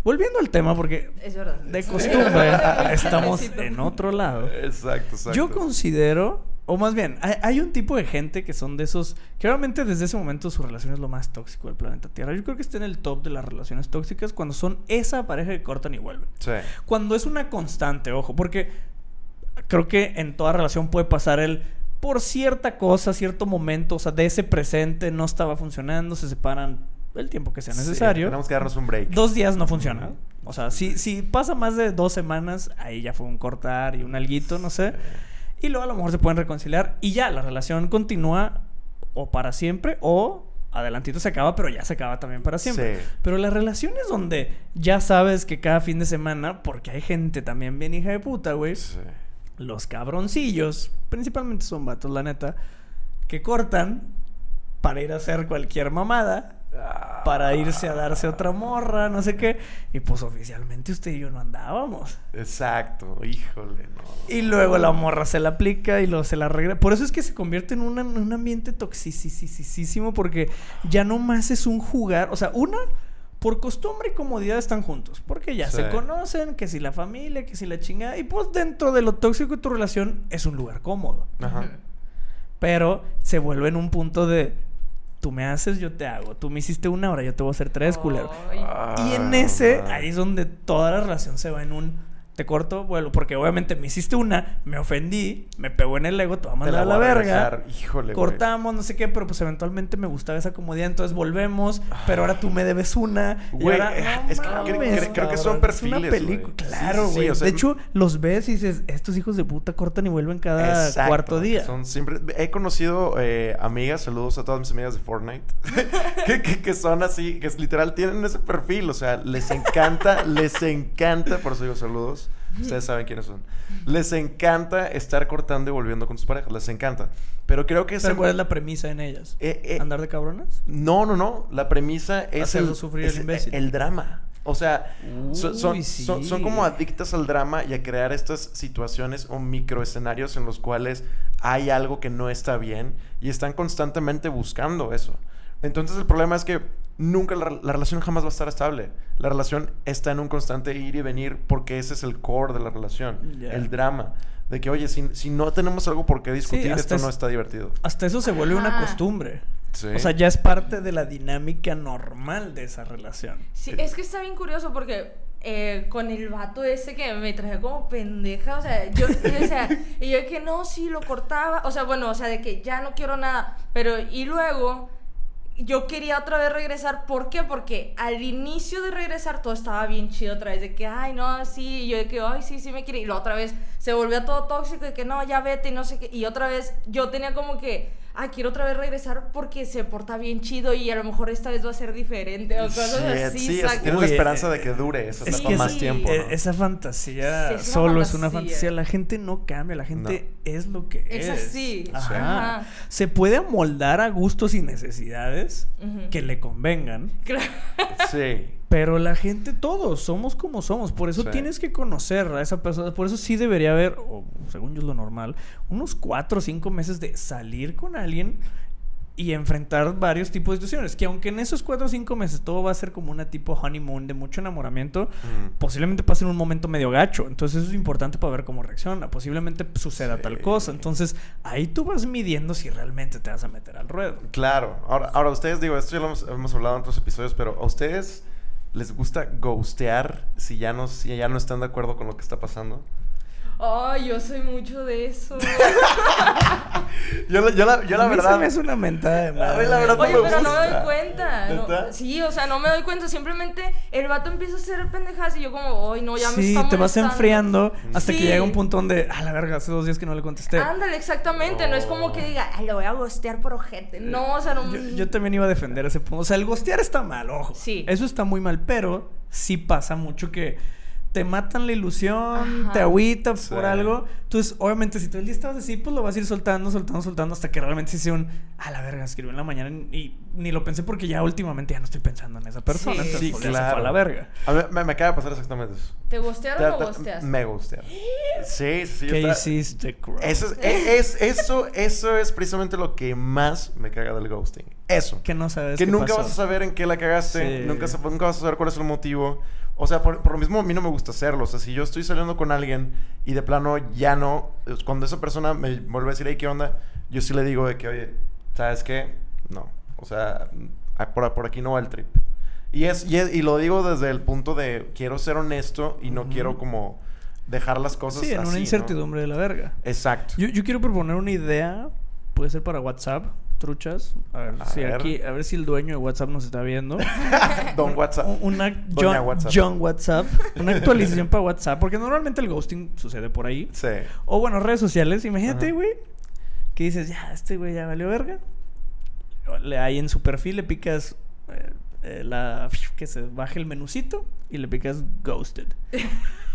Speaker 2: Volviendo al tema, porque
Speaker 3: Es verdad.
Speaker 2: de
Speaker 3: Sí.
Speaker 2: costumbre estamos
Speaker 3: Chismecito.
Speaker 2: en otro lado.
Speaker 1: Exacto, exacto.
Speaker 2: Yo considero, o más bien, hay, hay un tipo de gente que son de esos, que obviamente desde ese momento su relación es lo más tóxico del planeta Tierra. Yo creo que está en el top de las relaciones tóxicas cuando son esa pareja que cortan y vuelven.
Speaker 1: Sí.
Speaker 2: Cuando es una constante, ojo, porque creo que en toda relación puede pasar el por cierta cosa, cierto momento, o sea, de ese presente no estaba funcionando, se separan el tiempo que sea
Speaker 1: Sí,
Speaker 2: necesario.
Speaker 1: tenemos que darnos un break.
Speaker 2: Dos días no funciona. O sea, si, si pasa más de dos semanas, ahí ya fue un cortar y un alguito, no sé. Y luego a lo mejor se pueden reconciliar y ya la relación continúa o para siempre o adelantito se acaba, pero ya se acaba también para siempre.
Speaker 1: Sí.
Speaker 2: Pero las relaciones donde ya sabes que cada fin de semana, porque hay gente también bien hija de puta, güey,
Speaker 1: Sí.
Speaker 2: Los cabroncillos, principalmente son vatos, la neta, que cortan para ir a hacer cualquier mamada, para irse a darse otra morra, no sé qué. Y pues oficialmente usted y yo no andábamos.
Speaker 1: Exacto, híjole, no.
Speaker 2: Y luego la morra se la aplica y luego se la regresa. Por eso es que se convierte en, una- en un ambiente toxicísimo porque ya no más es un jugar. O sea, una, por costumbre y comodidad están juntos. Porque ya
Speaker 1: Sí.
Speaker 2: se conocen, que si la familia, que si la chingada. Y pues dentro de lo tóxico de tu relación es un lugar cómodo.
Speaker 1: Ajá.
Speaker 2: Pero se vuelve en un punto de... Tú me haces, yo te hago. Tú me hiciste una hora, yo te voy a hacer tres, culero.
Speaker 3: Ay.
Speaker 2: Y en
Speaker 1: Ah,
Speaker 2: ese,
Speaker 1: madre.
Speaker 2: ahí es donde toda la relación se va en un te corto, vuelo. Porque obviamente me hiciste una, me ofendí, me pegó en el ego, te voy a mandar a la verga.
Speaker 1: regresar, Híjole, güey.
Speaker 2: Cortamos, no sé qué, pero pues eventualmente me gustaba esa comodidad, entonces volvemos, pero ahora tú me debes una.
Speaker 1: Güey, eh,
Speaker 2: no
Speaker 1: es que
Speaker 2: mames,
Speaker 1: cre- cre- creo que son
Speaker 2: cabrón, es una
Speaker 1: perfiles,
Speaker 2: película, claro,
Speaker 1: Sí, sí,
Speaker 2: güey.
Speaker 1: o sea,
Speaker 2: de hecho, los ves y dices, estos hijos de puta cortan y vuelven cada
Speaker 1: Exacto,
Speaker 2: cuarto día.
Speaker 1: Son siempre... He conocido eh, amigas, saludos a todas mis amigas de Fortnite, que, que- que son así, que es literal tienen ese perfil, o sea, les encanta, les encanta, por eso digo saludos, ustedes saben quiénes son, les encanta estar cortando y volviendo con sus parejas, les encanta. Pero creo que
Speaker 2: Pero ¿cuál es la premisa en ellas?
Speaker 1: eh, eh,
Speaker 2: ¿Andar de cabronas?
Speaker 1: No, no, no. La premisa es
Speaker 2: Hacerlo
Speaker 1: el,
Speaker 2: sufrir
Speaker 1: es
Speaker 2: al imbécil.
Speaker 1: el drama. O sea, so- son,
Speaker 2: Uy,
Speaker 1: son,
Speaker 2: sí.
Speaker 1: son como adictas al drama y a crear estas situaciones o microescenarios en los cuales hay algo que no está bien y están constantemente buscando eso. Entonces el problema es que nunca la, la relación jamás va a estar estable. La relación está en un constante ir y venir porque ese es el core de la relación, el drama. De que, oye, si, si no tenemos algo por qué discutir, esto
Speaker 2: es-
Speaker 1: no está divertido.
Speaker 2: Hasta eso se vuelve una costumbre.
Speaker 1: Sí.
Speaker 2: O sea, ya es parte de la dinámica normal de esa relación.
Speaker 3: Sí, es que está bien curioso porque eh, con el vato ese que me traía como pendeja, o sea, yo, yo decía, y yo que no, sí, lo cortaba, o sea, bueno, o sea, de que ya no quiero nada, pero y luego yo quería otra vez regresar, ¿por qué? Porque al inicio de regresar todo estaba bien chido otra vez, de que, ay, no, sí, y yo de que, ay, sí, sí me quiere, y la otra vez se volvió todo tóxico, de que no, ya vete, y no sé qué, y otra vez yo tenía como que, ay, quiero otra vez regresar porque se porta bien chido y a lo mejor esta vez va a ser diferente, o cosas
Speaker 1: Sí,
Speaker 3: así,
Speaker 1: sí,
Speaker 3: saca-
Speaker 1: tienes la esperanza
Speaker 2: eh,
Speaker 1: de que dure
Speaker 2: es que
Speaker 1: más
Speaker 3: sí,
Speaker 1: tiempo.
Speaker 2: E-
Speaker 1: ¿no?
Speaker 2: Esa fantasía
Speaker 3: es
Speaker 2: solo es una
Speaker 3: fantasía.
Speaker 2: La gente no cambia, la gente es lo que es.
Speaker 3: Es así.
Speaker 2: Ajá.
Speaker 3: Ajá.
Speaker 2: Se puede amoldar a gustos y necesidades que le convengan.
Speaker 3: Claro.
Speaker 1: Sí.
Speaker 2: Pero la gente, todos, somos como somos. Por eso
Speaker 1: Sí.
Speaker 2: tienes que conocer a esa persona. Por eso sí debería haber, o según yo es lo normal, unos cuatro o cinco meses de salir con alguien y enfrentar varios tipos de situaciones. Que aunque en esos cuatro o cinco meses todo va a ser como una tipo honeymoon de mucho enamoramiento,
Speaker 1: Mm.
Speaker 2: posiblemente pase en un momento medio gacho. Entonces eso es importante para ver cómo reacciona. Posiblemente suceda
Speaker 1: Sí.
Speaker 2: tal cosa. Entonces ahí tú vas midiendo si realmente te vas a meter al ruedo.
Speaker 1: Claro. Ahora, ahora ustedes, digo, esto ya lo hemos, hemos hablado en otros episodios, pero ¿a ustedes les gusta ghostear si ya no, si ya no están de acuerdo con lo que está pasando?
Speaker 3: Ay, yo soy mucho de eso.
Speaker 1: Yo, la- yo la, yo la
Speaker 2: A mí
Speaker 1: verdad...
Speaker 2: se me hace una mentada de
Speaker 1: A mí
Speaker 2: madre.
Speaker 1: la verdad
Speaker 3: Oye,
Speaker 1: me
Speaker 3: pero no me doy cuenta. no- sí, o sea, no me doy cuenta. Simplemente el vato empieza a hacer pendejadas y yo como, ay, no, ya me
Speaker 2: sí,
Speaker 3: está
Speaker 2: te vas
Speaker 3: molestando".
Speaker 2: enfriando hasta que
Speaker 3: Sí.
Speaker 2: llega un punto donde, a la verga, hace dos días que no le contesté.
Speaker 3: Ándale, exactamente. No es como que diga, ay, lo voy a gostear por ojete. No, o sea, no.
Speaker 2: Yo, yo también iba a defender ese punto. O sea, el gostear está mal, ojo.
Speaker 3: Sí.
Speaker 2: Eso está muy mal, pero sí pasa mucho que te matan la ilusión,
Speaker 3: Ajá.
Speaker 2: te agüita
Speaker 1: Sí.
Speaker 2: por algo. Entonces, obviamente, si todo el día estabas así, pues lo vas a ir soltando, soltando, soltando hasta que realmente sí sea un, a la verga, escribió en la mañana y ni lo pensé porque ya últimamente ya no estoy pensando en esa persona.
Speaker 3: Sí.
Speaker 2: Entonces,
Speaker 1: Sí,
Speaker 2: se
Speaker 1: claro.
Speaker 2: fue a la verga.
Speaker 1: A mí me, me acaba de pasar exactamente eso.
Speaker 3: ¿Te gostearon
Speaker 1: Te-
Speaker 3: o
Speaker 1: te-
Speaker 3: gosteas?
Speaker 1: Me gustearon. Sí, sí, sí.
Speaker 2: ¿Qué
Speaker 1: está-
Speaker 2: hiciste, Crow?
Speaker 1: Eso es, e- es- eso, eso es precisamente lo que más me caga del ghosting. Eso.
Speaker 2: Que no sabes
Speaker 1: Que
Speaker 2: qué
Speaker 1: nunca
Speaker 2: pasó.
Speaker 1: vas a saber en qué la cagaste,
Speaker 2: Sí.
Speaker 1: nunca, nunca vas a saber cuál es el motivo. O sea, por, por lo mismo a mí no me gusta hacerlo. O sea, si yo estoy saliendo con alguien y de plano ya no, cuando esa persona me vuelve a decir, hey, ¿qué onda? Yo sí le digo de que, oye, ¿sabes qué? No. O sea, ah, por, por aquí no va el trip. Y, es, y, es- y lo digo desde el punto de quiero ser honesto y no quiero como dejar las cosas
Speaker 2: Sí, en
Speaker 1: así,
Speaker 2: una
Speaker 1: ¿no?
Speaker 2: incertidumbre de la verga.
Speaker 1: Exacto.
Speaker 2: Yo, yo quiero proponer una idea, puede ser para WhatsApp, truchas. A ver,
Speaker 1: A
Speaker 2: si
Speaker 1: ver.
Speaker 2: aquí, a ver si el dueño de WhatsApp nos está viendo.
Speaker 1: Don WhatsApp.
Speaker 2: Un- Una
Speaker 1: Doña
Speaker 2: John,
Speaker 1: WhatsApp.
Speaker 2: John WhatsApp. Una actualización para WhatsApp. Porque normalmente el ghosting sucede por ahí.
Speaker 1: Sí.
Speaker 2: O bueno, redes sociales. Imagínate, güey. Que dices, ya, este güey ya valió verga. Le, ahí en su perfil le picas eh, eh, la que se baje el menucito y le picas ghosted.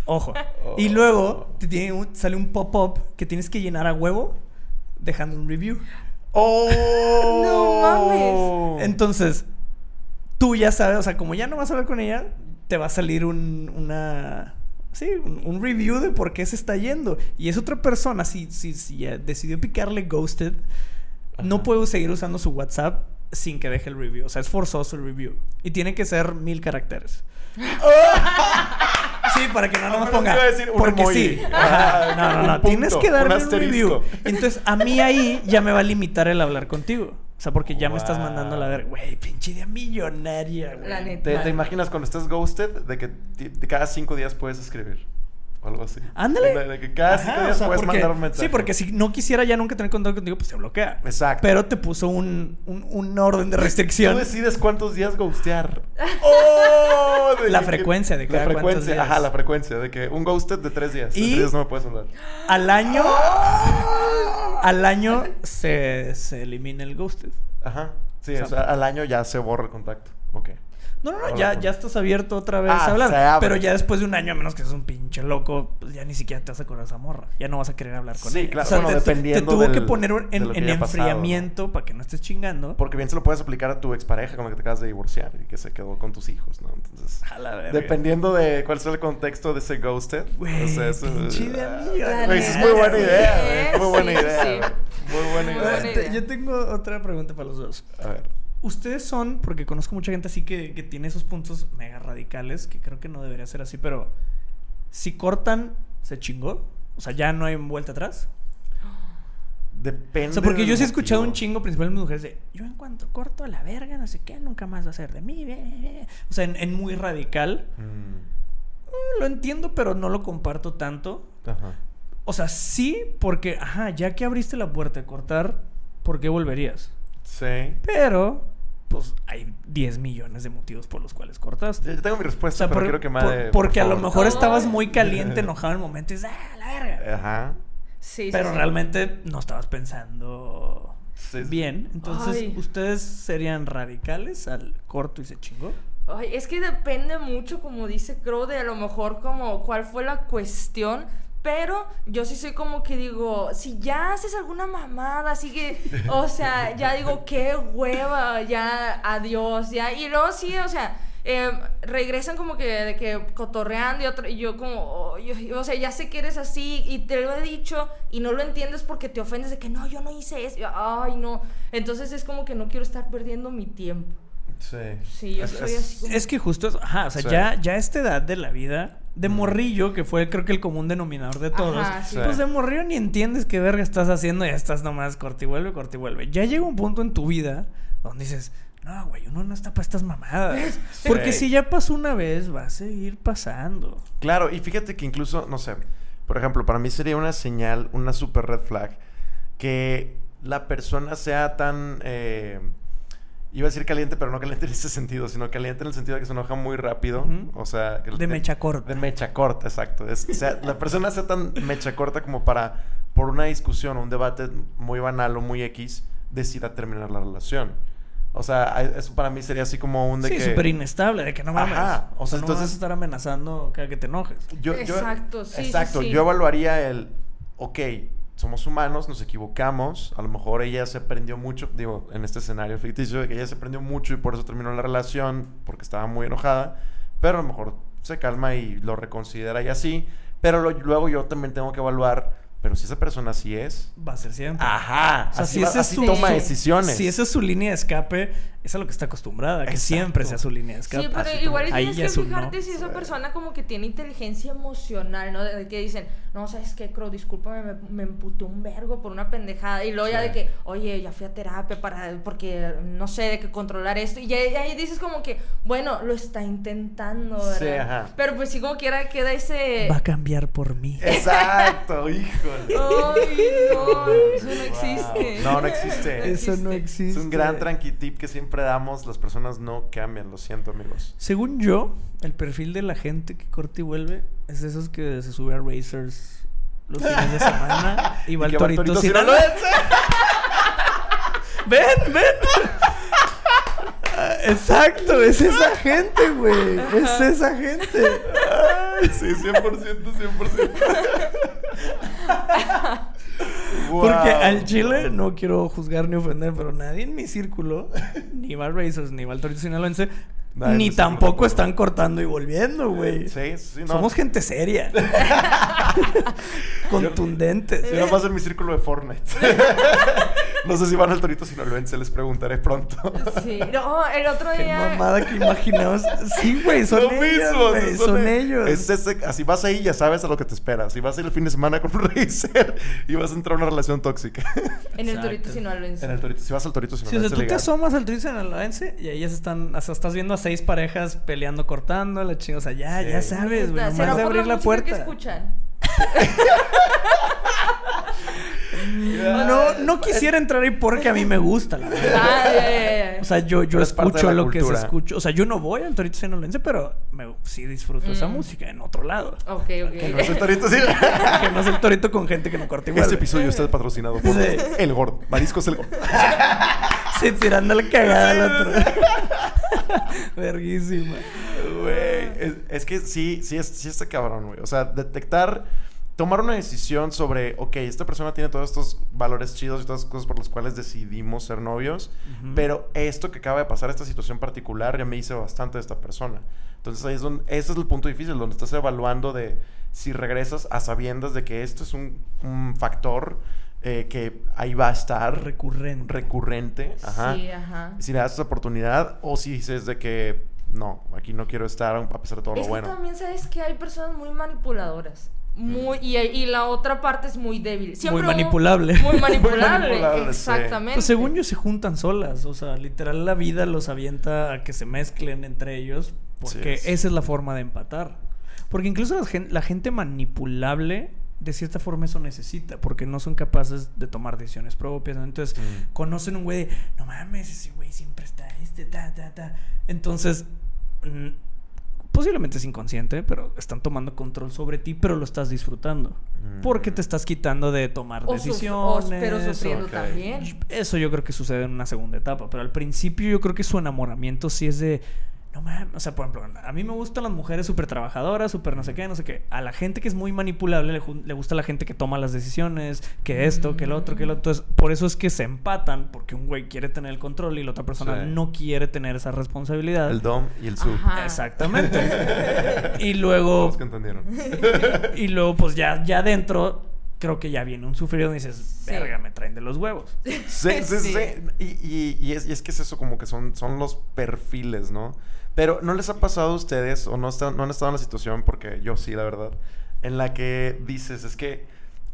Speaker 2: Ojo. Y luego te tiene un- sale un pop-up que tienes que llenar a huevo dejando un review.
Speaker 1: ¡Oh!
Speaker 3: No mames.
Speaker 2: Entonces, tú ya sabes, o sea, como ya no vas a hablar con ella, te va a salir un, una... Sí, un, un review de por qué se está yendo. Y es otra persona, si, si, si ya decidió picarle ghosted, no puedo seguir usando su WhatsApp sin que deje el review. O sea, es forzoso el review. Y tiene que ser mil caracteres. Sí, para que no nos ponga.
Speaker 1: iba a decir un
Speaker 2: Porque
Speaker 1: emoji.
Speaker 2: sí.
Speaker 1: Ah,
Speaker 2: No, no,
Speaker 1: un
Speaker 2: no.
Speaker 1: punto,
Speaker 2: Tienes que
Speaker 1: un
Speaker 2: darme un,
Speaker 1: asterisco.
Speaker 2: review. Entonces, a mí ahí ya me va a limitar el hablar contigo. O sea, porque ya me estás mandando a la ver, güey, pinche idea millonaria, güey.
Speaker 3: La neta.
Speaker 1: ¿Te, te imaginas cuando estás ghosted de que de cada cinco días puedes escribir? O algo así.
Speaker 2: Ándale.
Speaker 1: De, de que cada
Speaker 2: Ajá,
Speaker 1: cinco
Speaker 2: o
Speaker 1: días
Speaker 2: sea,
Speaker 1: puedes
Speaker 2: porque-
Speaker 1: mandar un mensaje.
Speaker 2: Sí, porque si no quisiera ya nunca tener contacto contigo, pues te bloquea.
Speaker 1: Exacto.
Speaker 2: Pero te puso un, un, un orden de restricción.
Speaker 1: Tú decides cuántos días ghostear. ¡Oh! De
Speaker 2: La
Speaker 1: que-
Speaker 2: frecuencia de cada
Speaker 1: La frecuencia,
Speaker 2: días.
Speaker 1: ajá, la frecuencia. De que un ghosted de tres días.
Speaker 2: Y-
Speaker 1: tres días no me puedes hablar.
Speaker 2: Al año. Al año se, se elimina el ghosted.
Speaker 1: Ajá. Sí,
Speaker 2: o sea,
Speaker 1: al año ya se borra el contacto. Ok.
Speaker 2: No, no, no, ya, ya estás abierto otra vez
Speaker 1: Ah,
Speaker 2: a hablar.
Speaker 1: se abre.
Speaker 2: Pero ya después de un año, a menos que seas un pinche loco, pues ya ni siquiera te vas a acordar de esa morra. Ya no vas a querer hablar con
Speaker 1: Sí,
Speaker 2: ella.
Speaker 1: claro.
Speaker 2: O sea,
Speaker 1: Bueno,
Speaker 2: te,
Speaker 1: dependiendo
Speaker 2: te tuvo que poner en, enfriamiento para que no estés chingando.
Speaker 1: Porque bien se lo puedes aplicar a tu expareja con la que te acabas de divorciar y que se quedó con tus hijos, ¿no? Entonces,
Speaker 2: A la verga.
Speaker 1: dependiendo de cuál sea el contexto de ese ghosted.
Speaker 2: Güey,
Speaker 1: o sea, eso-
Speaker 2: pinche idea
Speaker 1: ah, es muy buena
Speaker 3: sí,
Speaker 1: idea,
Speaker 3: ¿eh?
Speaker 1: güey. Muy buena
Speaker 3: Sí,
Speaker 1: idea.
Speaker 3: sí.
Speaker 1: Muy buena idea.
Speaker 2: Yo tengo otra pregunta para los dos.
Speaker 1: A ver.
Speaker 2: Ustedes son, porque conozco mucha gente así que, que tiene esos puntos mega radicales, que creo que no debería ser así, pero si cortan, ¿se chingó? O sea, ya no hay vuelta atrás.
Speaker 1: Depende.
Speaker 2: O sea, porque yo sí he escuchado un chingo, principalmente mujeres, de yo en cuanto corto a la verga, no sé qué, nunca más va a ser de mí. ve, ve, ve". O sea, en, en muy radical.
Speaker 1: Mm,
Speaker 2: Eh, Lo entiendo, pero no lo comparto tanto.
Speaker 1: Ajá.
Speaker 2: O sea, sí, porque, ajá, ya que abriste la puerta de cortar, ¿por qué volverías?
Speaker 1: Sí.
Speaker 2: Pero, pues hay 10 millones de motivos por los cuales cortaste.
Speaker 1: Yo, tengo mi
Speaker 2: O
Speaker 1: respuesta,
Speaker 2: sea,
Speaker 1: pero
Speaker 2: por-
Speaker 1: quiero que me
Speaker 2: por-
Speaker 1: dé, por
Speaker 2: porque a lo mejor estabas muy caliente, enojado en el momento y dices, ah, la verga.
Speaker 1: Ajá.
Speaker 3: Sí, sí,
Speaker 2: Pero
Speaker 3: sí.
Speaker 2: realmente no estabas pensando
Speaker 1: Sí, sí.
Speaker 2: bien. Entonces,
Speaker 3: Ay.
Speaker 2: ¿ustedes serían radicales al corto y se chingó?
Speaker 3: Ay, es que depende mucho, como dice Crow, de a lo mejor como cuál fue la cuestión. Pero yo sí soy como que digo, si ya haces alguna mamada, así que, o sea, ya digo, qué hueva, ya, adiós, ya. Y luego sí, o sea, eh, regresan como que de que cotorreando y, otro, y yo como, oh, yo- o sea, ya sé que eres así y te lo he dicho y no lo entiendes porque te ofendes de que no, yo no hice eso. Y yo, Ay, no. Entonces es como que no quiero estar perdiendo mi tiempo.
Speaker 1: Sí.
Speaker 3: Sí, yo
Speaker 1: Es-
Speaker 3: soy así como...
Speaker 2: Es que justo ajá, o sea,
Speaker 1: Sí.
Speaker 2: ya, ya a esta edad de la vida, de morrillo, que fue creo que el común denominador de todos,
Speaker 3: Ajá, sí.
Speaker 2: pues de morrillo ni entiendes qué verga estás haciendo, ya estás nomás corta y vuelve, corta y vuelve. Ya llega un punto en tu vida donde dices, no, güey, uno no está para estas mamadas. Porque
Speaker 1: Sí.
Speaker 2: si ya pasó una vez, va a seguir pasando.
Speaker 1: Claro, y fíjate que incluso, no sé, por ejemplo, para mí sería una señal, una super red flag, que la persona sea tan, eh, iba a decir caliente, pero no caliente en ese sentido, sino caliente en el sentido de que se enoja muy rápido, o sea... Que
Speaker 2: De mecha corta.
Speaker 1: De mecha corta, exacto. Es- o sea, la persona sea tan mecha corta como para, por una discusión o un debate muy banal o muy X, decida terminar la relación. O sea, eso para mí sería así como un de
Speaker 2: Sí,
Speaker 1: que...
Speaker 2: súper inestable, de que no mames.
Speaker 1: Ajá,
Speaker 2: O
Speaker 1: o
Speaker 2: sea,
Speaker 1: sea,
Speaker 2: no vas a
Speaker 1: entonces-
Speaker 2: estar amenazando cada que te enojes.
Speaker 1: Yo, yo-
Speaker 3: Exacto, sí, sí,
Speaker 1: Exacto,
Speaker 3: sí.
Speaker 1: yo evaluaría el, ok, somos humanos, nos equivocamos, a lo mejor ella se prendió mucho, digo, en este escenario ficticio, de que ella se prendió mucho y por eso terminó la relación, porque estaba muy enojada, pero a lo mejor se calma y lo reconsidera y así, pero lo- luego yo también tengo que evaluar, pero si esa persona así es,
Speaker 2: Va a ser siempre.
Speaker 1: ajá,
Speaker 2: O sea,
Speaker 1: así,
Speaker 2: si
Speaker 1: va- así
Speaker 2: su-
Speaker 1: toma decisiones.
Speaker 2: Si esa es su línea de escape, es a lo que está acostumbrada, que siempre sea su línea de escape.
Speaker 3: Sí, pero
Speaker 1: así
Speaker 3: igual
Speaker 1: como-
Speaker 3: tienes que
Speaker 2: es un no.
Speaker 3: fijarte si esa persona como que tiene inteligencia emocional, ¿no? De, que dicen, no, ¿sabes qué, Crow? Discúlpame, me, me emputé un vergo por una pendejada. Y luego ya de que, oye, ya fui a terapia para, porque, no sé, de que controlar esto. Y ya- y ahí dices como que, bueno, lo está intentando, ¿verdad?
Speaker 1: Sí, ajá.
Speaker 3: Pero pues sí como quiera queda ese...
Speaker 2: Va a cambiar por mí.
Speaker 1: Exacto, híjole.
Speaker 3: Ay, no, eso no
Speaker 1: Wow.
Speaker 3: existe.
Speaker 1: No, no existe.
Speaker 2: Eso no existe.
Speaker 1: Es un gran tranqui tip que siempre damos. Las personas no cambian, lo siento, amigos.
Speaker 2: Según yo, el perfil de la gente que corta y vuelve es de esos que se sube a Racers los fines de semana y va al torito,
Speaker 1: sin
Speaker 2: sinaloense. ¡Ven, ven! Exacto, es esa gente, güey. Es esa gente.
Speaker 1: Sí, 100%, 100%.
Speaker 2: Porque al chile no quiero juzgar ni ofender, pero nadie en mi círculo, ni va al Racers, ni va al Torito Sinaloense, ni tampoco. están cortando y volviendo, güey.
Speaker 1: Sí, sí, no.
Speaker 2: Somos gente seria. Contundentes.
Speaker 1: Si no pasa en mi círculo de Fortnite. no sé si van al Torito Sinaloense, les preguntaré pronto.
Speaker 3: Sí, no, el otro
Speaker 2: Qué
Speaker 3: día...
Speaker 2: mamada que imaginamos. Sí, güey, son
Speaker 1: Lo
Speaker 2: ellos,
Speaker 1: mismo,
Speaker 2: güey, son, ellos.
Speaker 1: Es ese- así vas ahí, ya sabes a lo que te esperas. Si vas a ir el fin de semana con un racer y vas a entrar a una relación tóxica.
Speaker 3: En el
Speaker 2: Exacto.
Speaker 3: torito sinaloense.
Speaker 1: en el Torito, si vas al Torito
Speaker 2: Sí, o
Speaker 1: Sinaloense.
Speaker 2: sea, tú te
Speaker 1: legal.
Speaker 2: asomas al Torito Sinaloense y ahí ya se están, hasta estás viendo a seis parejas peleando, cortando, la chinga. O sea, ya,
Speaker 1: Sí.
Speaker 2: ya sabes, güey, nomás
Speaker 3: ¿será
Speaker 2: de
Speaker 3: por
Speaker 2: abrir la puerta.
Speaker 3: que escuchan?
Speaker 2: No, no quisiera entrar ahí porque a mí me gusta, la verdad.
Speaker 3: Ah.
Speaker 2: O sea, yo, yo escucho lo que se escucha. O sea, yo no voy al Torito Sinaloense, pero me, sí disfruto esa
Speaker 3: Mm.
Speaker 2: música en otro lado.
Speaker 3: Ok, ok.
Speaker 1: No es el Torito sí.
Speaker 2: que no es el Torito con gente que no corta y
Speaker 1: Este episodio está patrocinado por
Speaker 2: Sí.
Speaker 1: El Gordo. Mariscos El Gordo.
Speaker 2: Sí, tirando la cagada al otro. Verguísima.
Speaker 1: Güey, es, es que sí, sí, es, sí está cabrón, güey. O sea, detectar, tomar una decisión sobre, ok, esta persona tiene todos estos valores chidos y todas las cosas por las cuales decidimos ser novios,
Speaker 2: Ujú.
Speaker 1: pero esto que acaba de pasar, esta situación particular, ya me hice bastante de esta persona. Entonces ahí es donde, ese es el punto difícil, donde estás evaluando de si regresas a sabiendas de que esto es un, un factor eh, que ahí va a estar
Speaker 2: Recurrente.
Speaker 1: recurrente. Ajá
Speaker 3: Sí, ajá.
Speaker 1: si le das esa oportunidad o si dices de que no, aquí no quiero estar a pesar de todo
Speaker 3: Es
Speaker 1: lo
Speaker 3: que
Speaker 1: bueno.
Speaker 3: también sabes que hay personas muy manipuladoras. Muy, y, y la otra parte es muy débil. Siempre
Speaker 2: Muy
Speaker 3: hubo-
Speaker 2: manipulable.
Speaker 3: Muy manipulable,
Speaker 1: sí.
Speaker 3: exactamente.
Speaker 2: Pues según yo se juntan solas, o sea, literal la vida los avienta a que se mezclen entre ellos, porque
Speaker 1: Sí, sí.
Speaker 2: esa es la forma de empatar. Porque incluso la gen- la gente manipulable, de cierta forma eso necesita, porque no son capaces de tomar decisiones propias. ¿no? Entonces,
Speaker 1: Mm.
Speaker 2: conocen un güey de, no mames, ese güey siempre está este, ta, ta, ta. Entonces, mm, posiblemente es inconsciente, pero están tomando control sobre ti, pero lo estás disfrutando.
Speaker 1: Mm.
Speaker 2: Porque te estás quitando de tomar
Speaker 3: O suf-
Speaker 2: decisiones.
Speaker 3: o- pero sufriendo también.
Speaker 2: Eso yo creo que sucede en una segunda etapa, pero al principio yo creo que su enamoramiento sí es de no mames, o sea, por ejemplo, a mí me gustan las mujeres súper trabajadoras, súper no sé qué, no sé qué. A la gente que es muy manipulable le, le gusta la gente que toma las decisiones, que esto, que el otro, que el otro. Entonces, por eso es que se empatan, porque un güey quiere tener el control y la otra persona
Speaker 1: Sí.
Speaker 2: no quiere tener esa responsabilidad.
Speaker 1: El dom y el sub.
Speaker 3: Ajá.
Speaker 2: Exactamente. y luego,
Speaker 1: Todos que entendieron.
Speaker 2: y luego, pues ya, ya dentro, creo que ya viene un sufrido y dices,
Speaker 3: Sí.
Speaker 2: verga, me traen de los huevos.
Speaker 1: Sí, sí, sí.
Speaker 3: Sí.
Speaker 1: Y, y- y es, y es que es eso, como que son, son los perfiles, ¿no? Pero ¿no les ha pasado a ustedes o no, están, no han estado en la situación, porque yo sí, la verdad, en la que dices, es que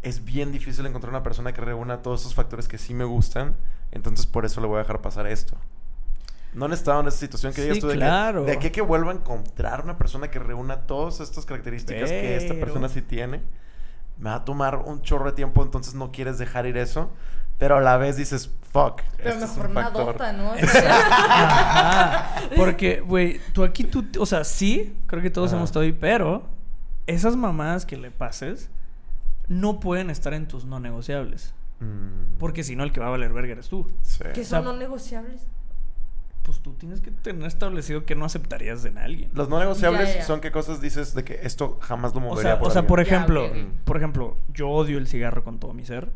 Speaker 1: es bien difícil encontrar una persona que reúna todos esos factores que sí me gustan, entonces por eso le voy a dejar pasar esto? ¿No han estado en esa situación que digas
Speaker 2: Sí,
Speaker 1: tú de, que-
Speaker 2: claro.
Speaker 1: de aquí a que vuelva a encontrar una persona que reúna todas estas características que esta persona sí tiene? Me va a tomar un chorro de tiempo, entonces no quieres dejar ir eso, pero a la vez dices, fuck.
Speaker 3: Pero
Speaker 1: este es
Speaker 3: mejor
Speaker 1: un
Speaker 3: una
Speaker 1: factor".
Speaker 3: dota, ¿no?
Speaker 2: Ajá. Porque, güey, tú aquí, tú, o sea, sí, creo que todos
Speaker 1: Ajá.
Speaker 2: hemos estado ahí, pero esas mamadas que le pases no pueden estar en tus no negociables.
Speaker 1: Mm,
Speaker 2: Porque si no, el que va a valer verga eres tú.
Speaker 1: sí.
Speaker 3: que
Speaker 2: O sea,
Speaker 3: son no negociables.
Speaker 2: Pues tú tienes que tener establecido que no aceptarías en alguien.
Speaker 1: Los no negociables
Speaker 3: Ya, ya.
Speaker 1: son qué cosas dices de que esto jamás lo
Speaker 2: O
Speaker 1: movería
Speaker 2: sea,
Speaker 1: por
Speaker 2: o sea
Speaker 1: alguien?
Speaker 2: por
Speaker 3: Ya,
Speaker 2: ejemplo,
Speaker 3: ok, ok.
Speaker 2: por ejemplo, yo odio el cigarro con todo mi ser.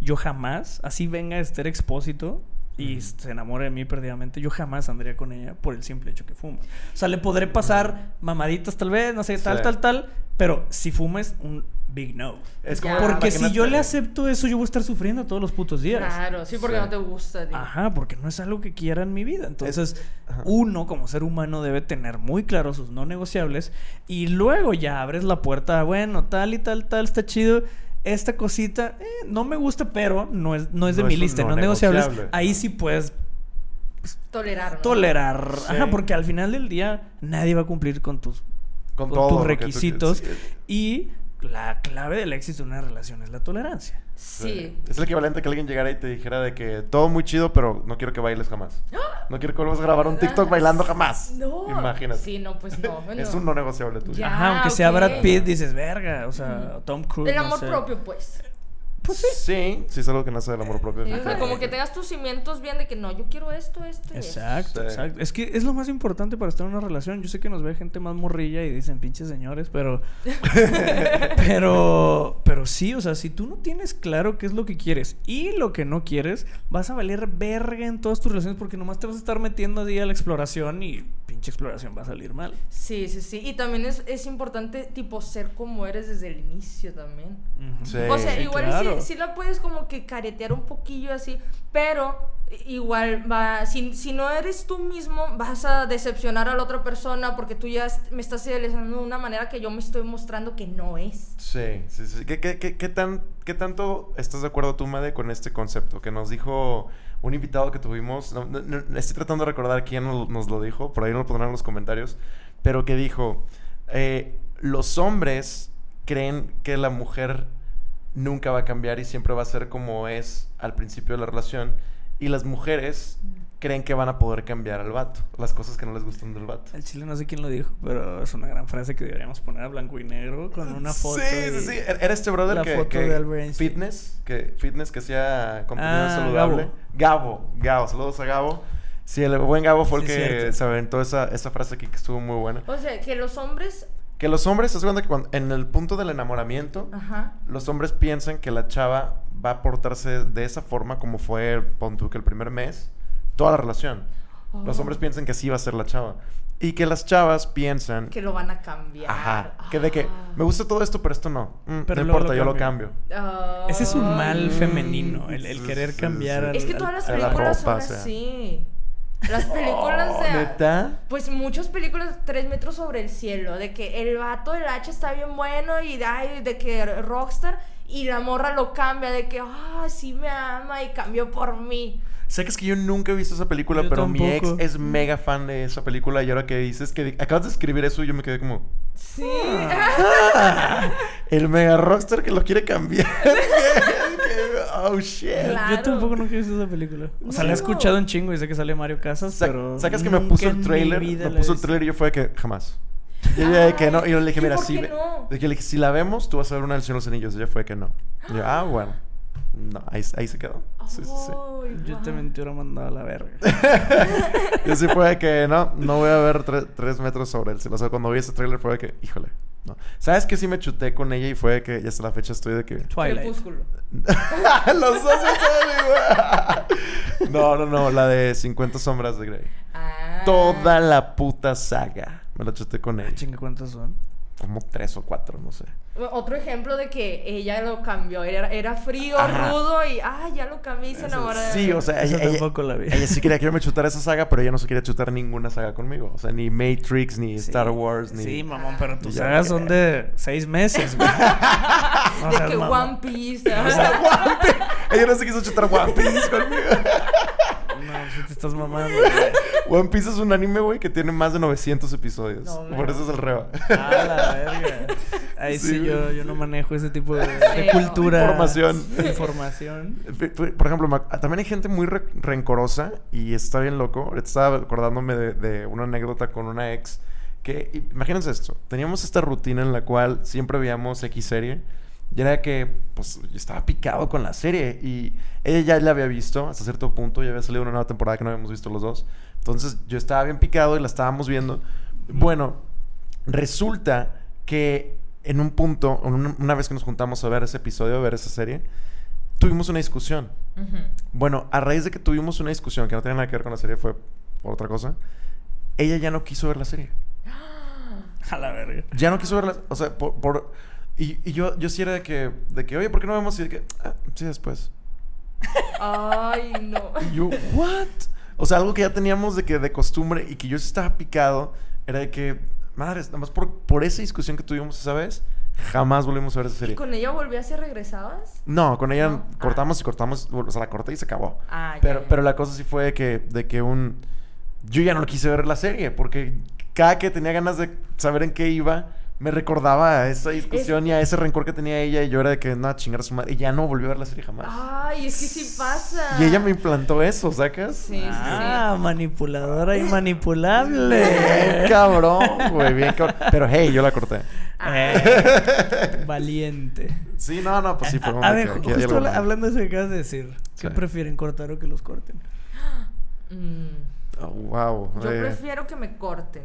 Speaker 2: Yo jamás, así venga Esther Expósito y se enamore de mí perdidamente, yo jamás andaría con ella por el simple hecho que fuma. O sea, le podré pasar mamaditas tal vez, no sé, tal,
Speaker 1: Sí.
Speaker 2: tal, tal, pero si fumes, un big no.
Speaker 1: Es
Speaker 3: Ya.
Speaker 1: como
Speaker 2: Porque si yo le acepto eso, yo voy a estar sufriendo todos los putos días.
Speaker 3: Claro, sí, porque
Speaker 1: Sí.
Speaker 3: no te gusta. tío.
Speaker 2: Ajá, porque no es algo que quiera en mi vida. Entonces, uno como ser humano debe tener muy claro sus no negociables y luego ya abres la puerta, bueno, tal y tal, tal, está chido. Esta cosita, eh, no me gusta, pero no es, no es de
Speaker 1: No
Speaker 2: mi
Speaker 1: es
Speaker 2: lista,
Speaker 1: no
Speaker 2: no, negociables.
Speaker 1: negociable.
Speaker 2: Ahí sí puedes
Speaker 3: Tolerar. ¿no?
Speaker 2: tolerar.
Speaker 1: Sí.
Speaker 2: Ajá, porque al final del día nadie va a cumplir con tus,
Speaker 1: con,
Speaker 2: con
Speaker 1: todo
Speaker 2: tus
Speaker 1: tú
Speaker 2: requisitos. Y la clave del éxito de una relación es la tolerancia.
Speaker 3: Sí.
Speaker 1: Es el equivalente a que alguien llegara y te dijera de que todo muy chido, pero no quiero que bailes jamás. No quiero que vuelvas a grabar un TikTok bailando jamás.
Speaker 3: No.
Speaker 1: Imagínate.
Speaker 3: Sí, no, pues no. bueno.
Speaker 1: Es un no negociable tuyo.
Speaker 3: Ya.
Speaker 2: Ajá, aunque sea. Brad Pitt, dices, verga, o sea, Tom Cruise.
Speaker 3: El
Speaker 2: no
Speaker 3: amor
Speaker 2: sé.
Speaker 3: propio, pues.
Speaker 2: Pues sí.
Speaker 1: Sí, sí es algo que nace del amor propio.
Speaker 3: Sí, o sea, como que tengas tus cimientos bien de que no, yo quiero esto, esto y esto.
Speaker 2: Exacto,
Speaker 1: Sí.
Speaker 2: exacto. Es que es lo más importante para estar en una relación. Yo sé que nos ve gente más morrilla y dicen pinches señores, pero. pero. Pero sí, o sea, si tú no tienes claro qué es lo que quieres y lo que no quieres, vas a valer verga en todas tus relaciones porque nomás te vas a estar metiendo ahí a la exploración y pinche exploración va a salir mal.
Speaker 3: Sí, sí, sí. Y también es, es importante, tipo, ser como eres desde el inicio también.
Speaker 1: Sí.
Speaker 3: O sea,
Speaker 1: Sí,
Speaker 3: igual
Speaker 2: claro.
Speaker 3: Sí, sí la puedes como que caretear un poquillo así, pero igual va, si, si no eres tú mismo, vas a decepcionar a la otra persona porque tú ya me estás idealizando de una manera que yo me estoy mostrando que no es.
Speaker 1: Sí, sí, sí. ¿Qué, qué, qué, qué tan, ¿Qué tanto estás de acuerdo tú, Made, con este concepto que nos dijo un invitado que tuvimos? No, no, no, estoy tratando de recordar quién nos, nos lo dijo, por ahí nos lo pondrán en los comentarios, pero que dijo, eh, los hombres creen que la mujer nunca va a cambiar y siempre va a ser como es al principio de la relación, y las mujeres creen que van a poder cambiar al vato, las cosas que no les gustan del vato.
Speaker 2: El chile no sé quién lo dijo, pero es una gran frase que deberíamos poner a blanco y negro con una foto.
Speaker 1: Sí, sí, sí. Era este brother
Speaker 2: la
Speaker 1: que,
Speaker 2: foto
Speaker 1: que
Speaker 2: de
Speaker 1: fitness, que fitness que hacía contenido
Speaker 2: Ah,
Speaker 1: saludable. Gabo. Gabo, saludos a Gabo. Sí, el buen Gabo fue el
Speaker 2: Sí,
Speaker 1: que
Speaker 2: cierto.
Speaker 1: se aventó esa, esa frase aquí que estuvo muy buena.
Speaker 3: O sea, que los hombres...
Speaker 1: Que los hombres, se cuenta que cuando- en el punto del enamoramiento,
Speaker 3: Ajá.
Speaker 1: los hombres piensan que la chava va a portarse de esa forma como fue, pon tú, que el primer mes, toda la relación. Los
Speaker 3: Oh.
Speaker 1: hombres piensan que así va a ser la chava. Y que las chavas piensan
Speaker 3: Que lo van a cambiar.
Speaker 1: Ajá. Que de que
Speaker 3: Ah.
Speaker 1: me gusta todo esto, pero esto no. Mm,
Speaker 2: Pero
Speaker 1: no importa,
Speaker 2: lo
Speaker 1: yo lo
Speaker 2: cambio.
Speaker 3: Ah.
Speaker 2: Ese es un mal femenino, el, el
Speaker 1: Sí,
Speaker 2: querer
Speaker 1: sí,
Speaker 2: cambiar
Speaker 1: sí.
Speaker 2: al-
Speaker 3: Es que todas las
Speaker 1: a la
Speaker 3: películas
Speaker 1: ropa,
Speaker 3: son
Speaker 1: o sea.
Speaker 3: Las películas de...
Speaker 1: ¿Neta?
Speaker 3: Pues muchas películas, tres metros sobre el cielo, de que el vato del H está bien bueno y ay, de que Rockstar y la morra lo cambia, de que, ah, sí me ama y cambió por mí.
Speaker 1: Sé que es que yo nunca he visto esa película,
Speaker 2: Yo
Speaker 1: pero mi ex es mega fan de esa película y ahora que dices que acabas de escribir eso y yo me quedé como...
Speaker 3: Sí.
Speaker 1: "Ah, el mega rockstar que lo quiere cambiar. oh, shit.
Speaker 3: Claro.
Speaker 2: Yo tampoco nunca he visto esa película. O sea, la he escuchado un chingo y sé que sale Mario Casas,
Speaker 1: Sa-
Speaker 2: pero.
Speaker 1: Sacas que me puso el trailer, me puso el trailer y yo fue que jamás. Y yo de que no, y yo le dije,
Speaker 3: ¿Y
Speaker 1: mira,
Speaker 3: por
Speaker 1: si,
Speaker 3: no?
Speaker 1: de que le dije, si la vemos, tú vas a ver una del Señor de los Anillos. Y ella fue que no. Y yo, ah, bueno. No, ahí, ahí se quedó. Sí, sí, sí.
Speaker 3: Ay,
Speaker 2: Yo
Speaker 3: guau.
Speaker 2: también te hubiera mandado a la verga.
Speaker 1: Yo sí fue de que no, no voy a ver tre- tres metros sobre el cielo. O sea, cuando vi ese trailer fue de que, híjole, no. ¿Sabes qué? Sí me chuté con ella y fue de que ya hasta la fecha estoy de que.
Speaker 2: Twilight.
Speaker 1: Los dos. No, no, no, la de 50 sombras de Grey.
Speaker 3: Ah.
Speaker 1: Toda la puta saga. Me la chuté con
Speaker 2: Ah,
Speaker 1: ella.
Speaker 2: chinga, ¿cuántos son?
Speaker 1: Como tres o cuatro, no sé.
Speaker 3: Otro ejemplo de que ella lo cambió. Era, era frío,
Speaker 1: Ajá.
Speaker 3: rudo y ah, ya lo cambié y se enamoró de
Speaker 1: Sí, o sea, ella, ella-
Speaker 2: tampoco la vi.
Speaker 1: ella sí quería que yo me chutara esa saga, pero ella no se quería chutar ninguna saga conmigo. O sea, ni Matrix, ni
Speaker 2: Sí.
Speaker 1: Star Wars, ni.
Speaker 2: Sí, mamón, pero tus sagas son de seis meses, güey. No
Speaker 3: de
Speaker 2: seas
Speaker 3: que
Speaker 2: mamón.
Speaker 3: One Piece.
Speaker 1: O sea, One Piece. Ella no se quiso chutar One Piece conmigo.
Speaker 2: No, si te estás mamando, güey.
Speaker 1: One Piece es un anime, güey, que tiene más de 900 episodios.
Speaker 3: No,
Speaker 1: Por eso es el reba.
Speaker 2: Ah, la verga. Ahí sí,
Speaker 1: Sí,
Speaker 2: yo, yo no manejo ese tipo de, cultura.
Speaker 1: Información.
Speaker 2: de Información.
Speaker 1: Por ejemplo, ac- también hay gente muy re- rencorosa y está bien loco. Ahorita estaba acordándome de, de una anécdota con una ex que, imagínense esto, teníamos esta rutina en la cual siempre veíamos X serie y era que, pues, yo estaba picado con la serie y ella ya la había visto hasta cierto punto, ya había salido una nueva temporada que no habíamos visto los dos. Entonces yo estaba bien picado y la estábamos viendo. Bueno, resulta que en un punto, una vez que nos juntamos a ver ese episodio, a ver esa serie, tuvimos una discusión.
Speaker 3: Ujú.
Speaker 1: Bueno, a raíz de que tuvimos una discusión que no tenía nada que ver con la serie, fue por otra cosa, ella ya no quiso ver la serie.
Speaker 2: A la verga.
Speaker 1: Ya no quiso verla, o sea, por... por- y, y yo, yo sí era de que, de que, oye, ¿por qué no vemos? Y de que, "Ah, sí, después.
Speaker 3: Ay, no.
Speaker 1: Y yo, ¿what? O sea, algo que ya teníamos de que de costumbre y que yo sí estaba picado, era de que, madres, nada más por, por esa discusión que tuvimos esa vez, jamás volvimos a ver esa
Speaker 3: ¿Y
Speaker 1: serie.
Speaker 3: con ella volvías y regresabas?
Speaker 1: No, con ella
Speaker 3: No.
Speaker 1: cortamos y cortamos, o sea, la corté y se acabó.
Speaker 3: Ah, ya,
Speaker 1: Pero,
Speaker 3: ya.
Speaker 1: pero la cosa sí fue de que, de que un... Yo ya no quise ver la serie porque cada que tenía ganas de saber en qué iba, me recordaba a esa discusión y a ese rencor que tenía ella y yo era de que, no, chingar a su madre. Y ya no volvió a ver la serie jamás.
Speaker 3: Ay, es que sí pasa.
Speaker 1: Y ella me implantó eso, ¿sacas?
Speaker 3: Sí, sí, sí.
Speaker 2: Ah, manipuladora y
Speaker 1: Bien
Speaker 2: manipulable.
Speaker 1: cabrón, güey, bien cabrón. Pero hey, yo la corté.
Speaker 2: Eh, valiente.
Speaker 1: Sí, no, no, pues sí, fue
Speaker 2: a, a ver,
Speaker 1: que
Speaker 2: justo habla- hablando de eso que acabas de decir, ¿qué
Speaker 1: Sí.
Speaker 2: prefieren, cortar o que los corten?
Speaker 3: Mm,
Speaker 1: Oh, wow.
Speaker 3: Yo
Speaker 1: eh,
Speaker 3: prefiero que me corten.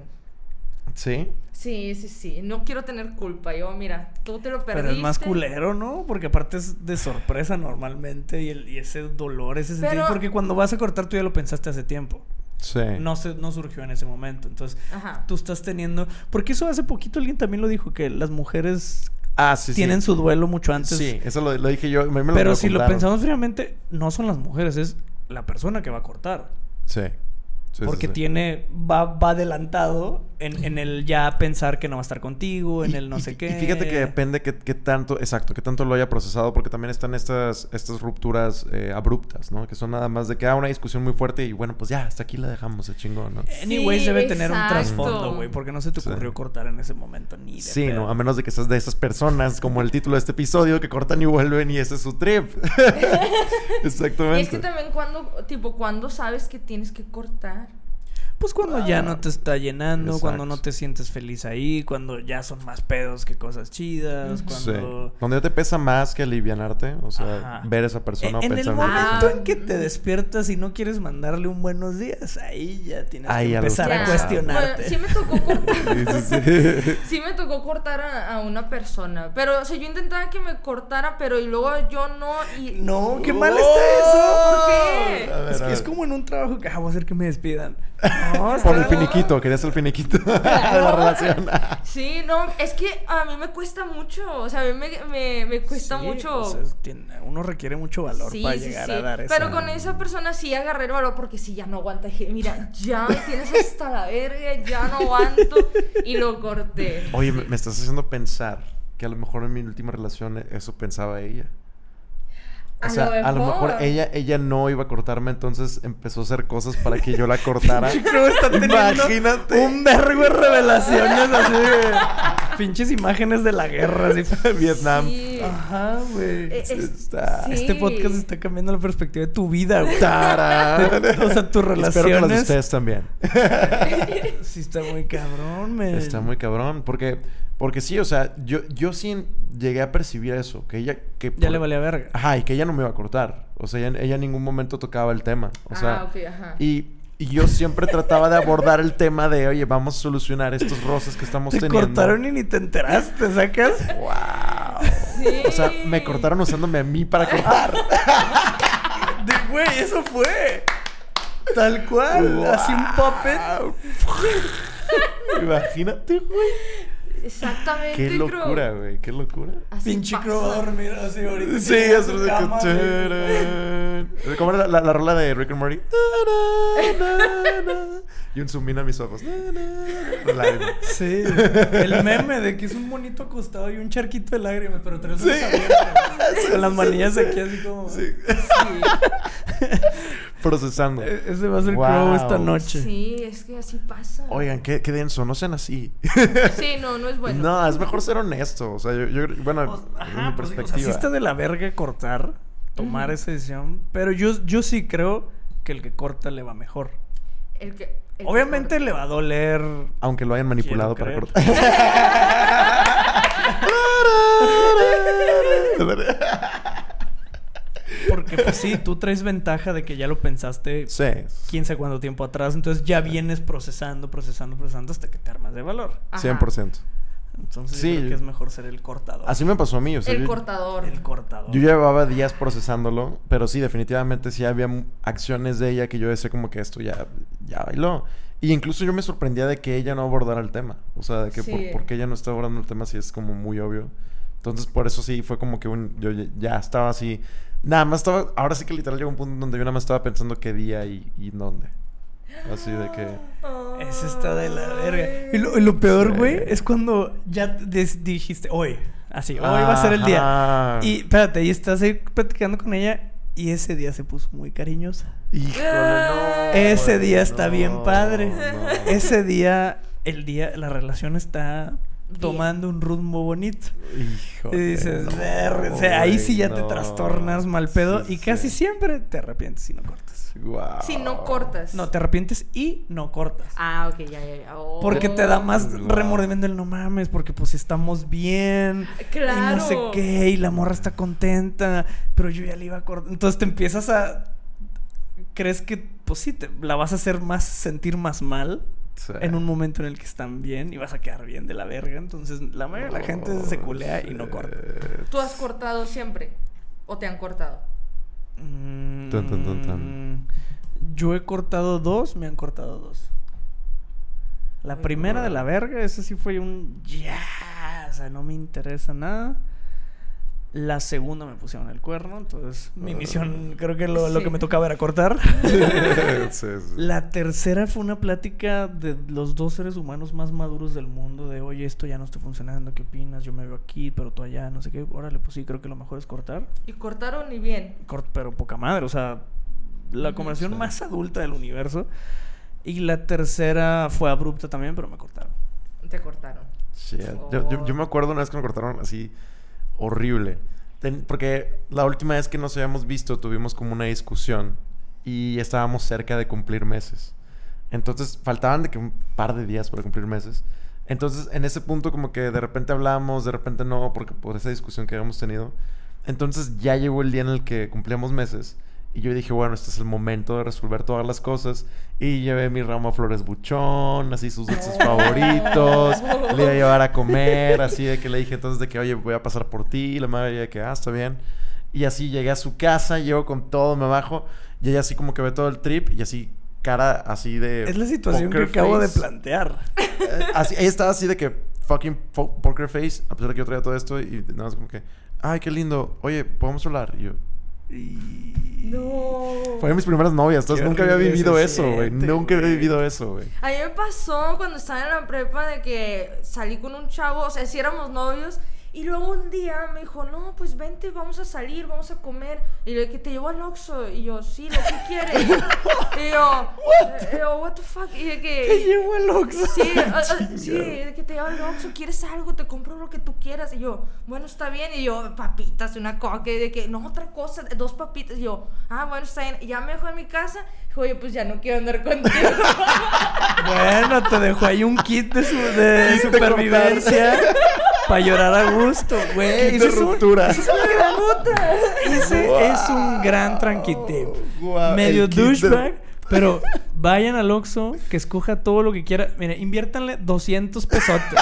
Speaker 1: ¿Sí?
Speaker 3: Sí, sí, sí. No quiero tener culpa. Yo, mira, tú te lo perdiste.
Speaker 2: Pero es más culero, ¿no? Porque aparte es de sorpresa normalmente y, el, y ese dolor, ese sentido.
Speaker 3: Pero-
Speaker 2: Porque cuando vas a cortar tú ya lo pensaste hace tiempo.
Speaker 1: Sí.
Speaker 2: No, se, no surgió en ese momento. Entonces,
Speaker 3: Ajá.
Speaker 2: tú estás teniendo... Porque eso hace poquito alguien también lo dijo, que las mujeres
Speaker 1: Ah, sí, sí.
Speaker 2: tienen su duelo mucho antes.
Speaker 1: Sí, eso lo, lo dije yo. me- me
Speaker 2: Pero si lo pensamos fríamente, no son las mujeres, es la persona que va a cortar.
Speaker 1: Sí. Sí, sí,
Speaker 2: porque
Speaker 1: sí.
Speaker 2: tiene, va, va adelantado en, en el ya pensar que no va a estar contigo, en
Speaker 1: Y-
Speaker 2: el no
Speaker 1: y-
Speaker 2: sé
Speaker 1: y
Speaker 2: qué.
Speaker 1: fíjate que depende qué, qué tanto, exacto, qué tanto lo haya procesado, porque también están estas, estas rupturas eh, abruptas, ¿no? Que son nada más de que ah, una discusión muy fuerte y bueno, pues ya, hasta aquí la dejamos, se chingó, ¿no?
Speaker 2: Anyways,
Speaker 3: Sí,
Speaker 2: debe tener un trasfondo, güey, porque no se te
Speaker 1: Sí.
Speaker 2: ocurrió cortar en ese momento ni de
Speaker 1: Sí,
Speaker 2: pedo.
Speaker 1: ¿no? A menos de que seas de esas personas, como el título de este episodio, que cortan y vuelven y ese es su trip. Exactamente.
Speaker 3: Y es que también cuando, tipo, cuando sabes que tienes que cortar.
Speaker 2: Pues cuando ya no te está llenando, cuando no te sientes feliz ahí, cuando ya son más pedos que cosas chidas,
Speaker 3: Ujú.
Speaker 1: Sí.
Speaker 2: cuando...
Speaker 1: Cuando ya te pesa más que alivianarte, o sea,
Speaker 2: Ajá.
Speaker 1: ver a esa persona o
Speaker 2: en el
Speaker 1: pensar
Speaker 2: momento en que te despiertas y no quieres mandarle un buenos días, ahí ya tienes
Speaker 1: Ahí
Speaker 2: que empezar a cuestionarte.
Speaker 3: Bueno, sí me tocó cortar.
Speaker 1: Sí, sí, sí.
Speaker 3: Sí me tocó cortar a, a una persona. Pero, o sea, yo intentaba que me cortara, pero y luego yo no. Y...
Speaker 2: No, qué mal está eso.
Speaker 3: ¿Por qué?
Speaker 1: A ver,
Speaker 2: Es
Speaker 1: a
Speaker 2: que es como en un trabajo que ah, voy a hacer que me despidan. No,
Speaker 1: Por el finiquito, querías el finiquito de la relación.
Speaker 3: Sí, no, es que a mí me cuesta mucho. O sea, a mí me, me, me cuesta
Speaker 2: Sí,
Speaker 3: mucho.
Speaker 2: o sea, es- tiene- uno requiere mucho valor
Speaker 3: Sí,
Speaker 2: para
Speaker 3: sí,
Speaker 2: llegar
Speaker 3: sí.
Speaker 2: a dar eso.
Speaker 3: Pero con esa persona sí agarré el valor porque sí, ya no aguanta. Dije, mira, ya me tienes hasta la verga, ya no aguanto. Y lo corté.
Speaker 1: Oye, me, me estás haciendo pensar que a lo mejor en mi última relación eso pensaba ella. O
Speaker 3: A
Speaker 1: sea,
Speaker 3: lo
Speaker 1: a lo mejor ella, ella no iba a cortarme, entonces empezó a hacer cosas para que yo la cortara.
Speaker 2: Está
Speaker 1: Imagínate.
Speaker 2: un vergo de revelaciones así de... Pinches imágenes de la guerra, así.
Speaker 1: Vietnam.
Speaker 3: Sí.
Speaker 2: Ajá, güey.
Speaker 3: Eh, es-
Speaker 1: Está-
Speaker 3: sí.
Speaker 2: Este podcast está cambiando la perspectiva de tu vida, güey.
Speaker 1: Tarán.
Speaker 2: O sea, tus
Speaker 1: Espero que las de
Speaker 2: relaciones.
Speaker 1: ustedes también.
Speaker 2: Sí, está muy cabrón, men.
Speaker 1: Está muy cabrón. Porque, porque sí, o sea, yo, yo sí llegué a percibir eso. Que ella. Que
Speaker 2: Ya
Speaker 1: por-
Speaker 2: le valía verga.
Speaker 1: Ajá, y que ella no me iba a cortar. O sea, ella, ella en ningún momento tocaba el tema. O sea,
Speaker 3: ah, ok, ajá.
Speaker 1: y, y yo siempre trataba de abordar el tema de, oye, vamos a solucionar estos roces que estamos
Speaker 2: Te
Speaker 1: teniendo.
Speaker 2: cortaron y ni te enteraste, ¿sacas?
Speaker 1: ¡Wow!
Speaker 3: Sí.
Speaker 1: O sea, me cortaron usándome a mí para cortar.
Speaker 2: De güey, eso fue. Tal cual. Así un puppet.
Speaker 1: Imagínate, güey.
Speaker 3: Exactamente.
Speaker 1: Qué locura, güey. Qué locura.
Speaker 3: Así
Speaker 2: Pinche crow a dormir así ahorita.
Speaker 1: Sí,
Speaker 2: a
Speaker 1: es
Speaker 2: su
Speaker 1: de. ¿Cómo era la, la, la rola de Rick and Morty? Y un zoom in a mis ojos.
Speaker 2: Sí, el meme de que es un monito acostado y un charquito de lágrimas, pero tres
Speaker 1: Sí.
Speaker 2: ojos abiertos. Con las manillas aquí así como.
Speaker 1: Sí.
Speaker 3: Sí.
Speaker 1: Procesando.
Speaker 2: E- Ese va a ser
Speaker 1: Wow.
Speaker 2: Crow esta noche.
Speaker 3: Sí, es que así pasa.
Speaker 1: Oigan, qué, qué denso. No sean así.
Speaker 3: Sí, no, no es bueno.
Speaker 1: No, es mejor ser honesto. O sea, yo, yo bueno,
Speaker 2: Pues, Ajá,
Speaker 1: mi
Speaker 2: pues, o sea,
Speaker 1: perspectiva.
Speaker 2: sí está de la verga cortar, tomar
Speaker 3: Ujú.
Speaker 2: esa decisión, pero yo, yo sí creo que el que corta le va mejor.
Speaker 3: El que, el
Speaker 2: Obviamente le va a doler.
Speaker 1: Aunque lo hayan manipulado para cortar.
Speaker 2: Porque pues sí, tú traes ventaja de que ya lo pensaste
Speaker 1: sí.
Speaker 2: quién sabe cuánto tiempo atrás, entonces ya vienes procesando, procesando, procesando hasta que te armas de valor.
Speaker 3: Ajá.
Speaker 1: 100%.
Speaker 2: Entonces
Speaker 1: Sí.
Speaker 2: yo creo que es mejor ser el cortador.
Speaker 1: Así me pasó a mí. O sea,
Speaker 3: El
Speaker 1: yo-
Speaker 3: cortador.
Speaker 2: El cortador.
Speaker 1: Yo llevaba días procesándolo, pero sí, definitivamente sí había acciones de ella que yo decía como que esto ya, ya bailó. Y incluso yo me sorprendía de que ella no abordara el tema. O sea, de que
Speaker 3: Sí.
Speaker 1: por, porque ella no está abordando el tema sí es como muy obvio. Entonces, por eso sí fue como que un, yo ya- ya estaba así. Nada más estaba, ahora sí que literal llegó un punto donde yo nada más estaba pensando qué día y, y dónde. Así de que...
Speaker 2: Ese está de la verga. Y lo, lo peor,
Speaker 1: Sí.
Speaker 2: güey, es cuando ya des- dijiste, hoy, así, hoy va a ser el día. Y espérate, y estás ahí platicando con ella y ese día se puso muy cariñosa.
Speaker 1: Híjole, no.
Speaker 2: Ese día está bien padre.
Speaker 1: no.
Speaker 2: Ese día, el día, la relación está tomando un rumbo bonito.
Speaker 1: Híjole,
Speaker 2: Y dices,
Speaker 1: no,
Speaker 2: "Ver", o sea, ahí sí ya te trastornas mal pedo
Speaker 1: Sí,
Speaker 2: y casi
Speaker 1: sí.
Speaker 2: siempre te arrepientes y no cortas.
Speaker 3: Si no cortas.
Speaker 2: No, te arrepientes y no cortas.
Speaker 3: Ah, ok, ya, ya, ya. Oh.
Speaker 2: Porque te da más
Speaker 1: Wow.
Speaker 2: remordimiento el no mames, porque pues estamos bien.
Speaker 3: Claro.
Speaker 2: Y no sé qué, y la morra está contenta, pero yo ya le iba a cortar. Entonces te empiezas a. ¿Crees que, pues sí, te, la vas a hacer más, sentir más mal
Speaker 1: Sí.
Speaker 2: en un momento en el que están bien y vas a quedar bien de la verga? Entonces la mayoría de la gente se culea y no corta.
Speaker 3: ¿Tú has cortado siempre? ¿O te han cortado?
Speaker 2: Mm,
Speaker 1: Tan, tan, tan, tan.
Speaker 2: Yo he cortado dos, me han cortado dos. La primera de la verga, ese sí fue un ya, o sea, no me interesa nada. La segunda me pusieron el cuerno, entonces mi misión creo que lo, que me tocaba era cortar.
Speaker 1: Sí, sí.
Speaker 2: La tercera fue una plática de los dos seres humanos más maduros del mundo de, oye, esto ya no está funcionando, ¿qué opinas? Yo me veo aquí, pero tú allá, no sé qué. Órale, pues sí, creo que lo mejor es cortar.
Speaker 3: ¿Y cortaron y bien?
Speaker 2: Cort- pero poca madre, o sea, la conversación
Speaker 1: Sí.
Speaker 2: más adulta del universo. Y la tercera fue abrupta también, pero me cortaron.
Speaker 3: Te cortaron.
Speaker 1: Shit. Yo, yo- yo me acuerdo una vez que me cortaron así horrible. Porque la última vez que nos habíamos visto tuvimos como una discusión y estábamos cerca de cumplir meses. Entonces faltaban de que un par de días para cumplir meses. Entonces en ese punto como que de repente hablamos, de repente no, porque por esa discusión que habíamos tenido. Entonces ya llegó el día en el que cumplíamos meses. Y yo dije, bueno, este es el momento de resolver todas las cosas. Y llevé mi ramo de flores buchón, así sus dulces favoritos. Le iba a llevar a comer, así de que le dije entonces de que, oye, voy a pasar por ti. Y la madre de que, ah, está bien. Y así llegué a su casa, llego con todo, me bajo. Y ella así como que ve todo el trip y así cara así de...
Speaker 2: Es la situación que acabo de plantear.
Speaker 1: Eh, así, ella estaba así de que fucking poker face, a pesar de que yo traía todo esto y nada más como que, ay, qué lindo, oye, ¿podemos hablar? Y yo,
Speaker 3: No.
Speaker 1: fue de mis primeras novias, entonces nunca había vivido
Speaker 2: se
Speaker 1: eso, güey. Nunca había
Speaker 2: güey.
Speaker 1: vivido eso, güey.
Speaker 3: A mí me pasó cuando estaba en la prepa de que salí con un chavo, o sea, sí éramos novios Y luego un día me dijo, no, pues vente, vamos a salir, vamos a comer. Y le dije, te llevo al Oxxo. Y yo, sí, lo que quieres. y yo, eh, yo, what the fuck. Y de que...
Speaker 2: Te llevo al Oxxo.
Speaker 3: Sí, ah, ah, sí, de que te llevo al Oxxo, ¿quieres algo? Te compro lo que tú quieras. Y yo, bueno, está bien. Y yo, papitas, una coca. Y de que, no, otra cosa, dos papitas. Y yo, ah, bueno, está bien. Y ya me dejó en mi casa. Dijo, oye, pues ya no quiero andar contigo.
Speaker 2: Bueno, te dejó ahí un kit de, su, de supervivencia para llorar a gusto, güey. Ese es un-
Speaker 1: ruptura.
Speaker 2: ese es un gran, ese es un gran tranquitip.
Speaker 1: Guau,
Speaker 2: Medio
Speaker 1: el kit de-
Speaker 2: douchebag, pero vayan al Oxxo, que escoja todo lo que quiera. Mira, inviértanle 200 pesotes.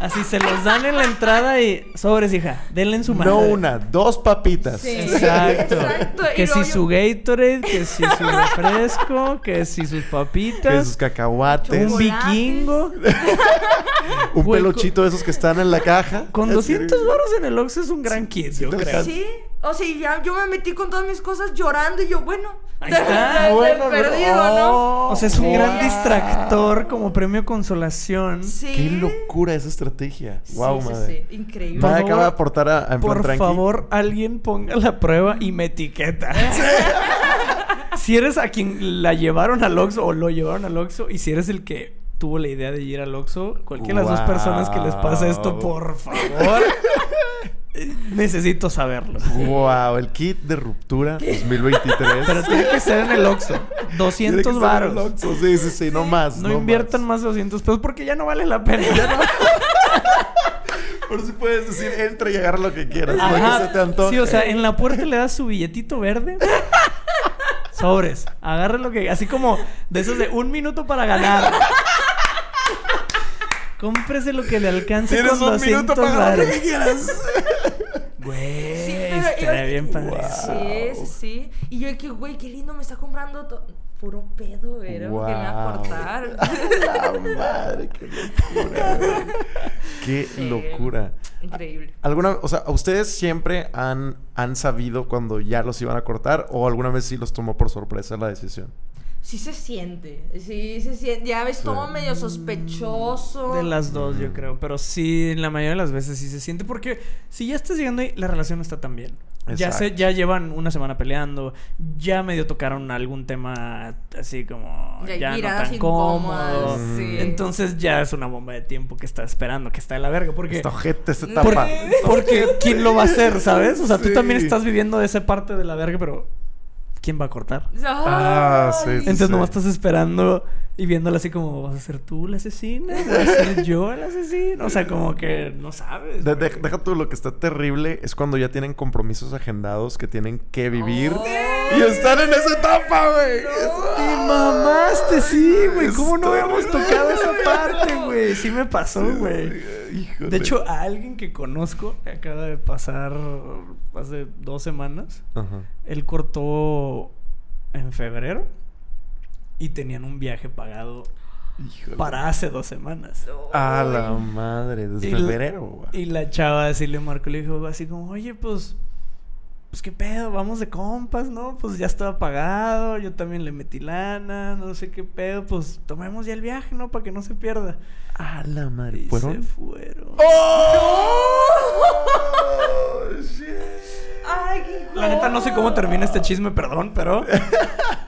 Speaker 2: Así se los dan en la entrada y sobres, hija, denle en su madre.
Speaker 1: No una, dos papitas.
Speaker 3: Sí.
Speaker 2: Exacto. Que si
Speaker 3: yo-
Speaker 2: su Gatorade, que si su refresco, que si sus
Speaker 1: Que
Speaker 2: papitas.
Speaker 1: sus cacahuates.
Speaker 2: Un vikingo.
Speaker 1: Un
Speaker 2: Güey,
Speaker 1: peluchito de esos que están en la caja.
Speaker 2: Con
Speaker 1: Así.
Speaker 2: 200 baros en el Oxxo es un gran kit, yo creo.
Speaker 3: Sí, o sea, ya yo me metí con todas mis cosas llorando y yo, bueno,
Speaker 2: Ahí está.
Speaker 3: de- de
Speaker 1: Bueno,
Speaker 3: perdido,
Speaker 1: no.
Speaker 3: ¿no?
Speaker 2: O sea, es un gran distractor como premio consolación.
Speaker 3: Sí.
Speaker 1: Qué locura esa estrategia.
Speaker 3: Sí,
Speaker 1: Wow,
Speaker 3: sí,
Speaker 1: madre.
Speaker 3: sí, increíble.
Speaker 1: Madre acaba de aportar a, a
Speaker 2: Por
Speaker 1: tranqui.
Speaker 2: favor, alguien ponga la prueba y me etiqueta. si eres a quien la llevaron al Oxxo o lo llevaron al Oxxo y si eres el que tuvo la idea de ir al Oxxo, cualquiera de las dos personas que les pase esto, por favor, necesito saberlo.
Speaker 1: Wow, el kit de ruptura 2023.
Speaker 2: Pero tiene que ser en el Oxxo.
Speaker 1: Tiene que
Speaker 2: 200
Speaker 1: ser en el
Speaker 2: varos.
Speaker 1: Oxxo. Sí, sí, sí, no más.
Speaker 2: No, inviertan más. de 200 pesos porque ya no vale la pena.
Speaker 1: Por si puedes decir, entra y agarra lo que quieras. Que
Speaker 2: Ajá.
Speaker 1: se te antoje.
Speaker 2: Sí, o sea, en la puerta le das su billetito verde. Sobres. Agarre lo que. Así como de esos de un minuto para ganar. Cómprese lo que le alcance
Speaker 1: Tienes
Speaker 2: con
Speaker 1: un minuto
Speaker 2: 200
Speaker 1: para agarrar lo que quieras.
Speaker 2: Güey,
Speaker 3: Sí,
Speaker 2: estaría
Speaker 3: yo-
Speaker 2: bien padre.
Speaker 3: Sí, sí, sí. Y yo que, güey, qué lindo me está comprando to- puro pedo, era lo que me va a
Speaker 1: Wow.
Speaker 3: cortar.
Speaker 1: La madre, qué locura. güey. Qué
Speaker 3: Sí.
Speaker 1: locura.
Speaker 3: Increíble.
Speaker 1: ¿Alguna, o sea, ustedes siempre han, han sabido cuando ya los iban a cortar o alguna vez sí los tomó por sorpresa la decisión?
Speaker 3: Sí se siente, sí se siente. Ya ves todo
Speaker 1: Sí.
Speaker 3: medio sospechoso.
Speaker 2: De las dos, yo creo. Pero sí, la mayoría de las veces sí se siente. Porque si ya estás llegando ahí, la relación no está tan bien. Ya, se, ya llevan una semana peleando. Ya medio tocaron algún tema así como.
Speaker 3: Ya,
Speaker 2: Ya, no tan cómodo.
Speaker 3: sí.
Speaker 2: Entonces ya es una bomba de tiempo que está esperando, que está de la verga. Porque.
Speaker 1: Esta ojete se tapa.
Speaker 2: Porque ¿quién lo va a hacer, sabes? O sea, tú también estás viviendo de esa parte de la verga, pero ¿quién va a cortar?
Speaker 1: Ah, sí, sí.
Speaker 2: Entonces nomás estás esperando y viéndola así como, ¿vas a ser tú la asesina? ¿Voy a ser yo el asesino? O sea, como que no sabes.
Speaker 1: De-
Speaker 2: güey.
Speaker 1: de- deja tú, lo que está terrible es cuando ya tienen compromisos agendados que tienen que vivir
Speaker 3: Oh.
Speaker 1: y están en esa etapa, güey.
Speaker 2: Te mamaste, sí, güey. ¿Cómo no habíamos tocado esa parte, güey? Sí me pasó, güey.
Speaker 1: Híjole.
Speaker 2: De hecho, a alguien que conozco, que acaba de pasar hace dos semanas,
Speaker 1: Ajá.
Speaker 2: él cortó en febrero y tenían un viaje pagado
Speaker 1: Híjole.
Speaker 2: para hace dos semanas.
Speaker 1: A la madre, desde
Speaker 2: Y la-
Speaker 1: febrero, güey.
Speaker 2: Y la chava así le marcó, le dijo así como, oye, pues, pues qué pedo, vamos de compas, ¿no? Pues ya estaba pagado, yo también le metí lana, no sé qué pedo, pues tomemos ya el viaje, ¿no? Para que no se pierda.
Speaker 1: A la madre.
Speaker 2: Y
Speaker 1: ¿Fueron?
Speaker 2: se fueron.
Speaker 1: ¡Oh! shit.
Speaker 3: Ay, qué
Speaker 2: La neta no sé cómo termina este chisme, perdón, pero...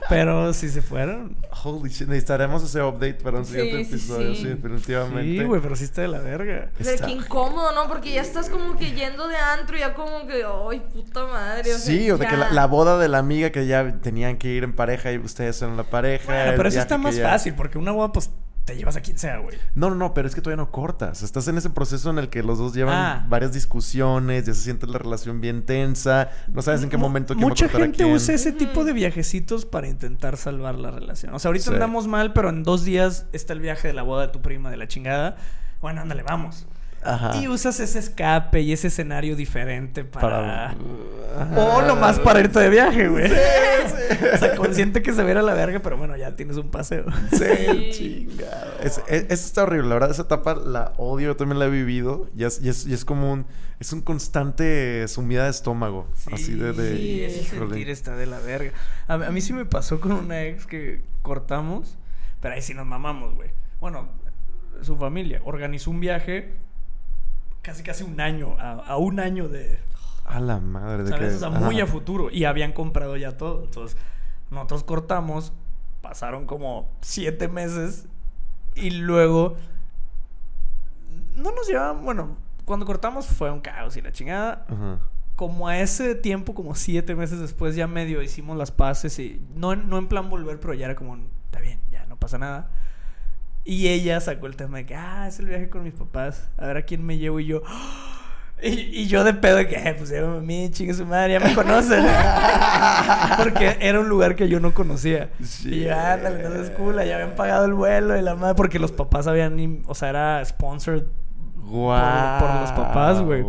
Speaker 2: Pero sí se fueron.
Speaker 1: Holy shit, necesitaremos ese update para un
Speaker 3: Sí,
Speaker 1: siguiente
Speaker 3: sí,
Speaker 1: episodio,
Speaker 3: sí.
Speaker 1: sí, definitivamente.
Speaker 2: Sí, güey, pero sí está de la verga.
Speaker 3: De
Speaker 1: Está-
Speaker 3: que incómodo, ¿no? Porque ya estás como que yendo de antro y ya como que, ay, puta madre. O sea,
Speaker 1: Sí, o de que la, boda de la amiga que ya tenían que ir en pareja y ustedes eran la pareja.
Speaker 2: Bueno, pero eso está más
Speaker 1: ya-
Speaker 2: fácil, porque una boda, pues, te llevas a quien sea, güey.
Speaker 1: No, no, no, pero es que todavía no cortas. Estás en ese proceso en el que los dos llevan
Speaker 2: Ah.
Speaker 1: varias discusiones, ya se siente la relación bien tensa, no sabes en qué momento quién
Speaker 2: Mucha
Speaker 1: va a cortar a
Speaker 2: gente
Speaker 1: quién.
Speaker 2: usa ese tipo de viajecitos para intentar salvar la relación. O sea, ahorita
Speaker 1: Sí.
Speaker 2: andamos mal, pero en dos días está el viaje de la boda de tu prima de la chingada. Bueno, ándale, vamos.
Speaker 1: Ajá.
Speaker 2: Y usas ese escape y ese escenario diferente para...
Speaker 1: Para...
Speaker 2: O nomás para irte de viaje, güey. O sea, consciente que se viera la verga, pero bueno, ya tienes un paseo.
Speaker 1: Sí, chingado. Es, es- eso está horrible, la verdad, esa etapa la odio, yo también la he vivido. Y es, y es, y es como un, es un constante sumida de estómago. así de... de
Speaker 2: Sí, ese
Speaker 1: híjole.
Speaker 2: sentir está de la verga. A, a mí sí me pasó con una ex que cortamos, pero ahí sí nos mamamos, güey. Bueno, su familia organizó un viaje casi casi un año, a, a un año de,
Speaker 1: A la madre de
Speaker 2: ¿sabes?
Speaker 1: que.
Speaker 2: O sea, muy
Speaker 1: ajá.
Speaker 2: a futuro. Y habían comprado ya todo. Entonces, nosotros cortamos, pasaron como siete meses y luego no nos llevaban, bueno, cuando cortamos fue un caos y la chingada.
Speaker 1: Ajá.
Speaker 2: Como a ese tiempo, como siete meses después, ya medio hicimos las paces y no, no en plan volver, pero ya era como, está bien, ya no pasa nada. Y ella sacó el tema de que, ah, es el viaje con mis papás, a ver a quién me llevo y yo. Y, y yo de pedo de que, "Eh, pues llévame a mí, chingue su madre, ya me conocen. porque era un lugar que yo no conocía.
Speaker 1: Sí.
Speaker 2: Y yo, ándale, no es cool, ya habían pagado el vuelo y la madre, porque los papás habían, o sea, era sponsored por los papás, güey.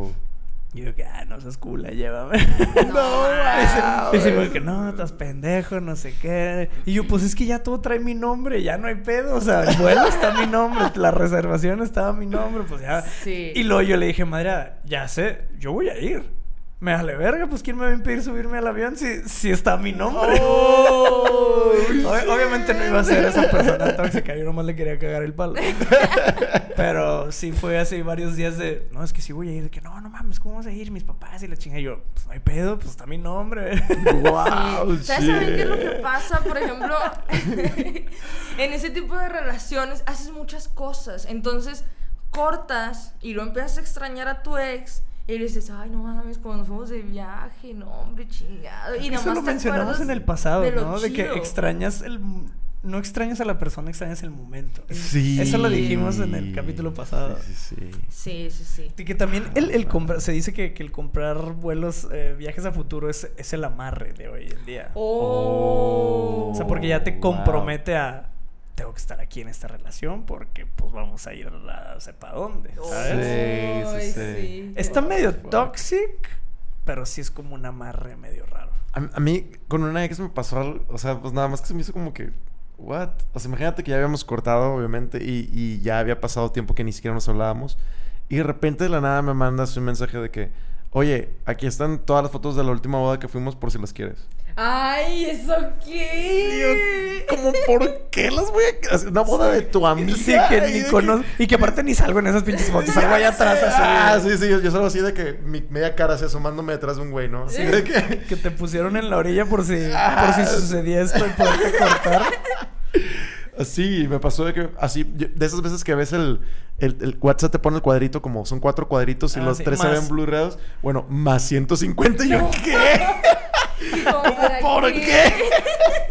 Speaker 2: Y yo que, ah, no seas culo, llévame.
Speaker 3: No,
Speaker 2: Y dice, que no, estás pendejo, no sé qué. Y yo, pues es que ya todo trae mi nombre, ya no hay pedo. O sea, el vuelo está mi nombre, la reservación estaba mi nombre, pues ya.
Speaker 3: Sí.
Speaker 2: Y luego yo le dije, madre, ya sé, yo voy a ir. Me vale verga, pues ¿quién me va a impedir subirme al avión si, si está mi nombre?
Speaker 3: Oh,
Speaker 2: Ob- Obviamente no iba a ser esa persona tóxica, yo nomás le quería cagar el palo. Pero sí fue así varios días de, no, es que sí voy a ir, de que no, no mames, ¿cómo vas a ir? Mis papás y la chinga. Y yo, pues no hay pedo, pues está mi nombre.
Speaker 1: Wow,
Speaker 3: Sí. ¿Sabes también qué es lo que pasa? Por ejemplo, en ese tipo de relaciones haces muchas cosas. Entonces, cortas y lo empiezas a extrañar a tu ex. Y le dices, ay, no mames, cuando nos fuimos de viaje, no, hombre, chingado. Y nada
Speaker 2: Eso
Speaker 3: más
Speaker 2: lo
Speaker 3: te
Speaker 2: mencionamos en el pasado,
Speaker 3: de lo
Speaker 2: ¿no? De que extrañas el... No extrañas a la persona, extrañas el momento.
Speaker 1: Sí.
Speaker 2: Eso lo dijimos en el capítulo pasado.
Speaker 1: Sí, sí, sí.
Speaker 3: Sí, sí, sí.
Speaker 2: Y que también el, el comprar, se dice que, que el comprar vuelos, eh, viajes a futuro es, es el amarre de hoy en día.
Speaker 3: Oh.
Speaker 2: O sea, porque ya te
Speaker 1: Wow.
Speaker 2: compromete a. Tengo que estar aquí en esta relación porque pues vamos a ir a sepa dónde, ¿sabes?
Speaker 1: Sí, sí, sí.
Speaker 2: Está medio
Speaker 1: Fuck.
Speaker 2: toxic, pero sí es como un amarre medio raro.
Speaker 1: A, a mí, con una ex me pasó algo, o sea, pues nada más que se me hizo como que, ¿what? O sea, imagínate que ya habíamos cortado, obviamente, y, y ya había pasado tiempo que ni siquiera nos hablábamos. Y de repente de la nada me mandas un mensaje de que, oye, aquí están todas las fotos de la última boda que fuimos por si las quieres.
Speaker 3: Ay, ¿eso qué?
Speaker 1: ¿Cómo por qué las voy a hacer? Una boda de tu amiga.
Speaker 2: Sí, que
Speaker 1: y
Speaker 2: ni
Speaker 1: de
Speaker 2: conozco. Y que aparte ni salgo en esas pinches fotos. Salgo allá atrás así.
Speaker 1: Ah, sí, sí, yo, yo salgo así de que mi media cara así asomándome detrás de un güey, ¿no? Así de que...
Speaker 2: Que te pusieron en la orilla por si, por si sucedía esto y poderte cortar.
Speaker 1: Así, me pasó de que, así, yo- de esas veces que ves el, el, el WhatsApp te pone el cuadrito como son cuatro cuadritos y
Speaker 2: Ah,
Speaker 1: los
Speaker 2: sí,
Speaker 1: tres se ven blurreados. Bueno, más 150 y yo, ¿qué?
Speaker 3: ¿Cómo para
Speaker 1: ¿Por qué?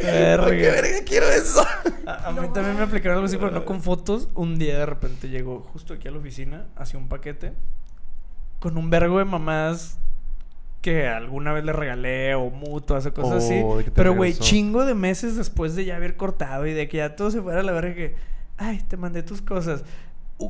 Speaker 1: ¿Por qué
Speaker 2: Verga.
Speaker 1: quiero eso?
Speaker 2: A, a mí también me aplicaron algo así, pero no con fotos. Un día de repente llegó justo aquí a la oficina, hacía un paquete con un vergo de mamás que alguna vez le regalé o mutuas o cosas
Speaker 1: Oh,
Speaker 2: así.
Speaker 1: te
Speaker 2: Pero, güey, chingo de meses después de ya haber cortado y de que ya todo se fuera a la verga que, ay, te mandé tus cosas.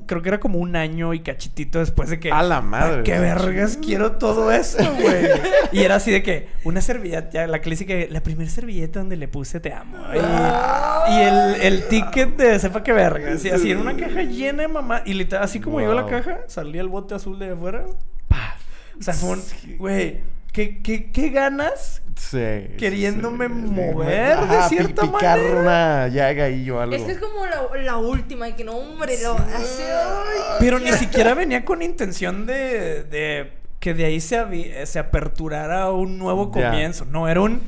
Speaker 2: Creo que era como un año y cachitito después de que...
Speaker 1: A la madre.
Speaker 2: ¿Para qué vergas quiero todo esto, güey? y era así de que una servilleta, la clásica, la primera servilleta donde le puse te amo. Y, y el, el ticket de sepa qué vergas. Y así en una caja llena de mamá. Y literal, así como llegó la
Speaker 1: Wow.
Speaker 2: caja, salía el bote azul de afuera. ¡paf! O sea, fue un. Güey, ¿qué, qué, qué ganas?
Speaker 1: Sí.
Speaker 2: Queriéndome
Speaker 1: sí.
Speaker 2: mover de cierta
Speaker 1: picar
Speaker 2: manera.
Speaker 1: una llaga ahí o algo.
Speaker 3: Es que es como la, la última y que no, hombre, lo hace. ay.
Speaker 2: Pero ni siquiera venía con intención de, de que de ahí se, avi- se aperturara un nuevo
Speaker 1: Ya.
Speaker 2: comienzo. No, era un.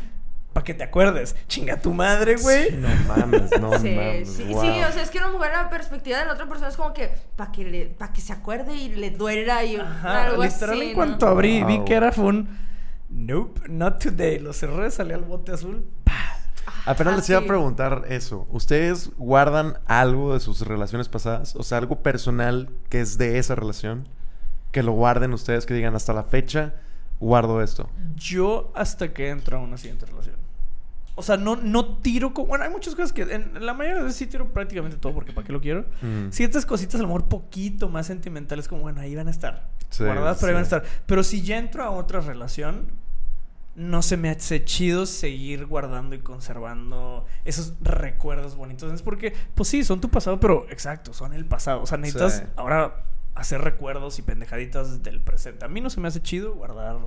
Speaker 2: Para que te acuerdes. Chinga tu madre, güey.
Speaker 1: Sí, no mames, no
Speaker 3: Sí,
Speaker 1: mames.
Speaker 3: sí,
Speaker 1: wow.
Speaker 3: sí, o sea, es que a lo mejor la perspectiva de la otra persona es como que para que le, para que se acuerde y le duela y
Speaker 2: Ajá,
Speaker 3: algo
Speaker 2: literal,
Speaker 3: así.
Speaker 2: en
Speaker 3: ¿no?
Speaker 2: cuanto abrí y vi que era, fue un. Nope, not today. Lo cerré, salí al bote azul. ¡pah!
Speaker 1: Apenas
Speaker 3: Ah,
Speaker 1: les iba a preguntar eso. ¿Ustedes guardan algo de sus relaciones pasadas? O sea, algo personal que es de esa relación. Que lo guarden ustedes, que digan hasta la fecha, guardo esto.
Speaker 2: Yo hasta que entro a una siguiente relación. O sea, no, no tiro como... Bueno, hay muchas cosas que... En la mayoría de veces sí tiro prácticamente todo porque ¿para qué lo quiero?
Speaker 1: Mm.
Speaker 2: Ciertas cositas a lo mejor poquito más sentimentales como, bueno, ahí van a estar.
Speaker 1: Sí,
Speaker 2: guardadas, pero ahí van a estar. Pero si ya entro a otra relación, no se me hace chido seguir guardando y conservando esos recuerdos bonitos. Es porque, pues sí, son tu pasado, pero exacto, son el pasado. O sea, necesitas
Speaker 1: Sí.
Speaker 2: ahora hacer recuerdos y pendejaditas del presente. A mí no se me hace chido guardar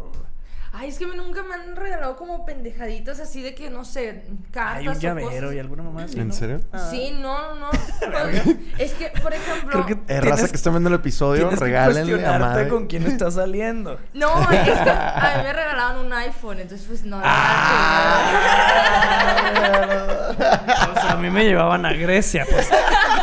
Speaker 3: Ay, es que nunca me han regalado como pendejaditas así de que, no sé, cartas
Speaker 2: Hay un
Speaker 3: o
Speaker 2: llavero
Speaker 3: cosas.
Speaker 2: y alguna mamá así,
Speaker 1: ¿En
Speaker 2: ¿no?
Speaker 1: serio?
Speaker 2: Ah.
Speaker 3: Sí, no, no. es que, por ejemplo...
Speaker 2: Creo que
Speaker 1: Eh,
Speaker 2: Tienes-
Speaker 1: raza que está viendo el episodio, regálenle a madre.
Speaker 2: con quién estás saliendo.
Speaker 3: No, es que a mí me regalaron un iPhone, entonces pues no.
Speaker 2: O sea, a mí me llevaban a Grecia, pues.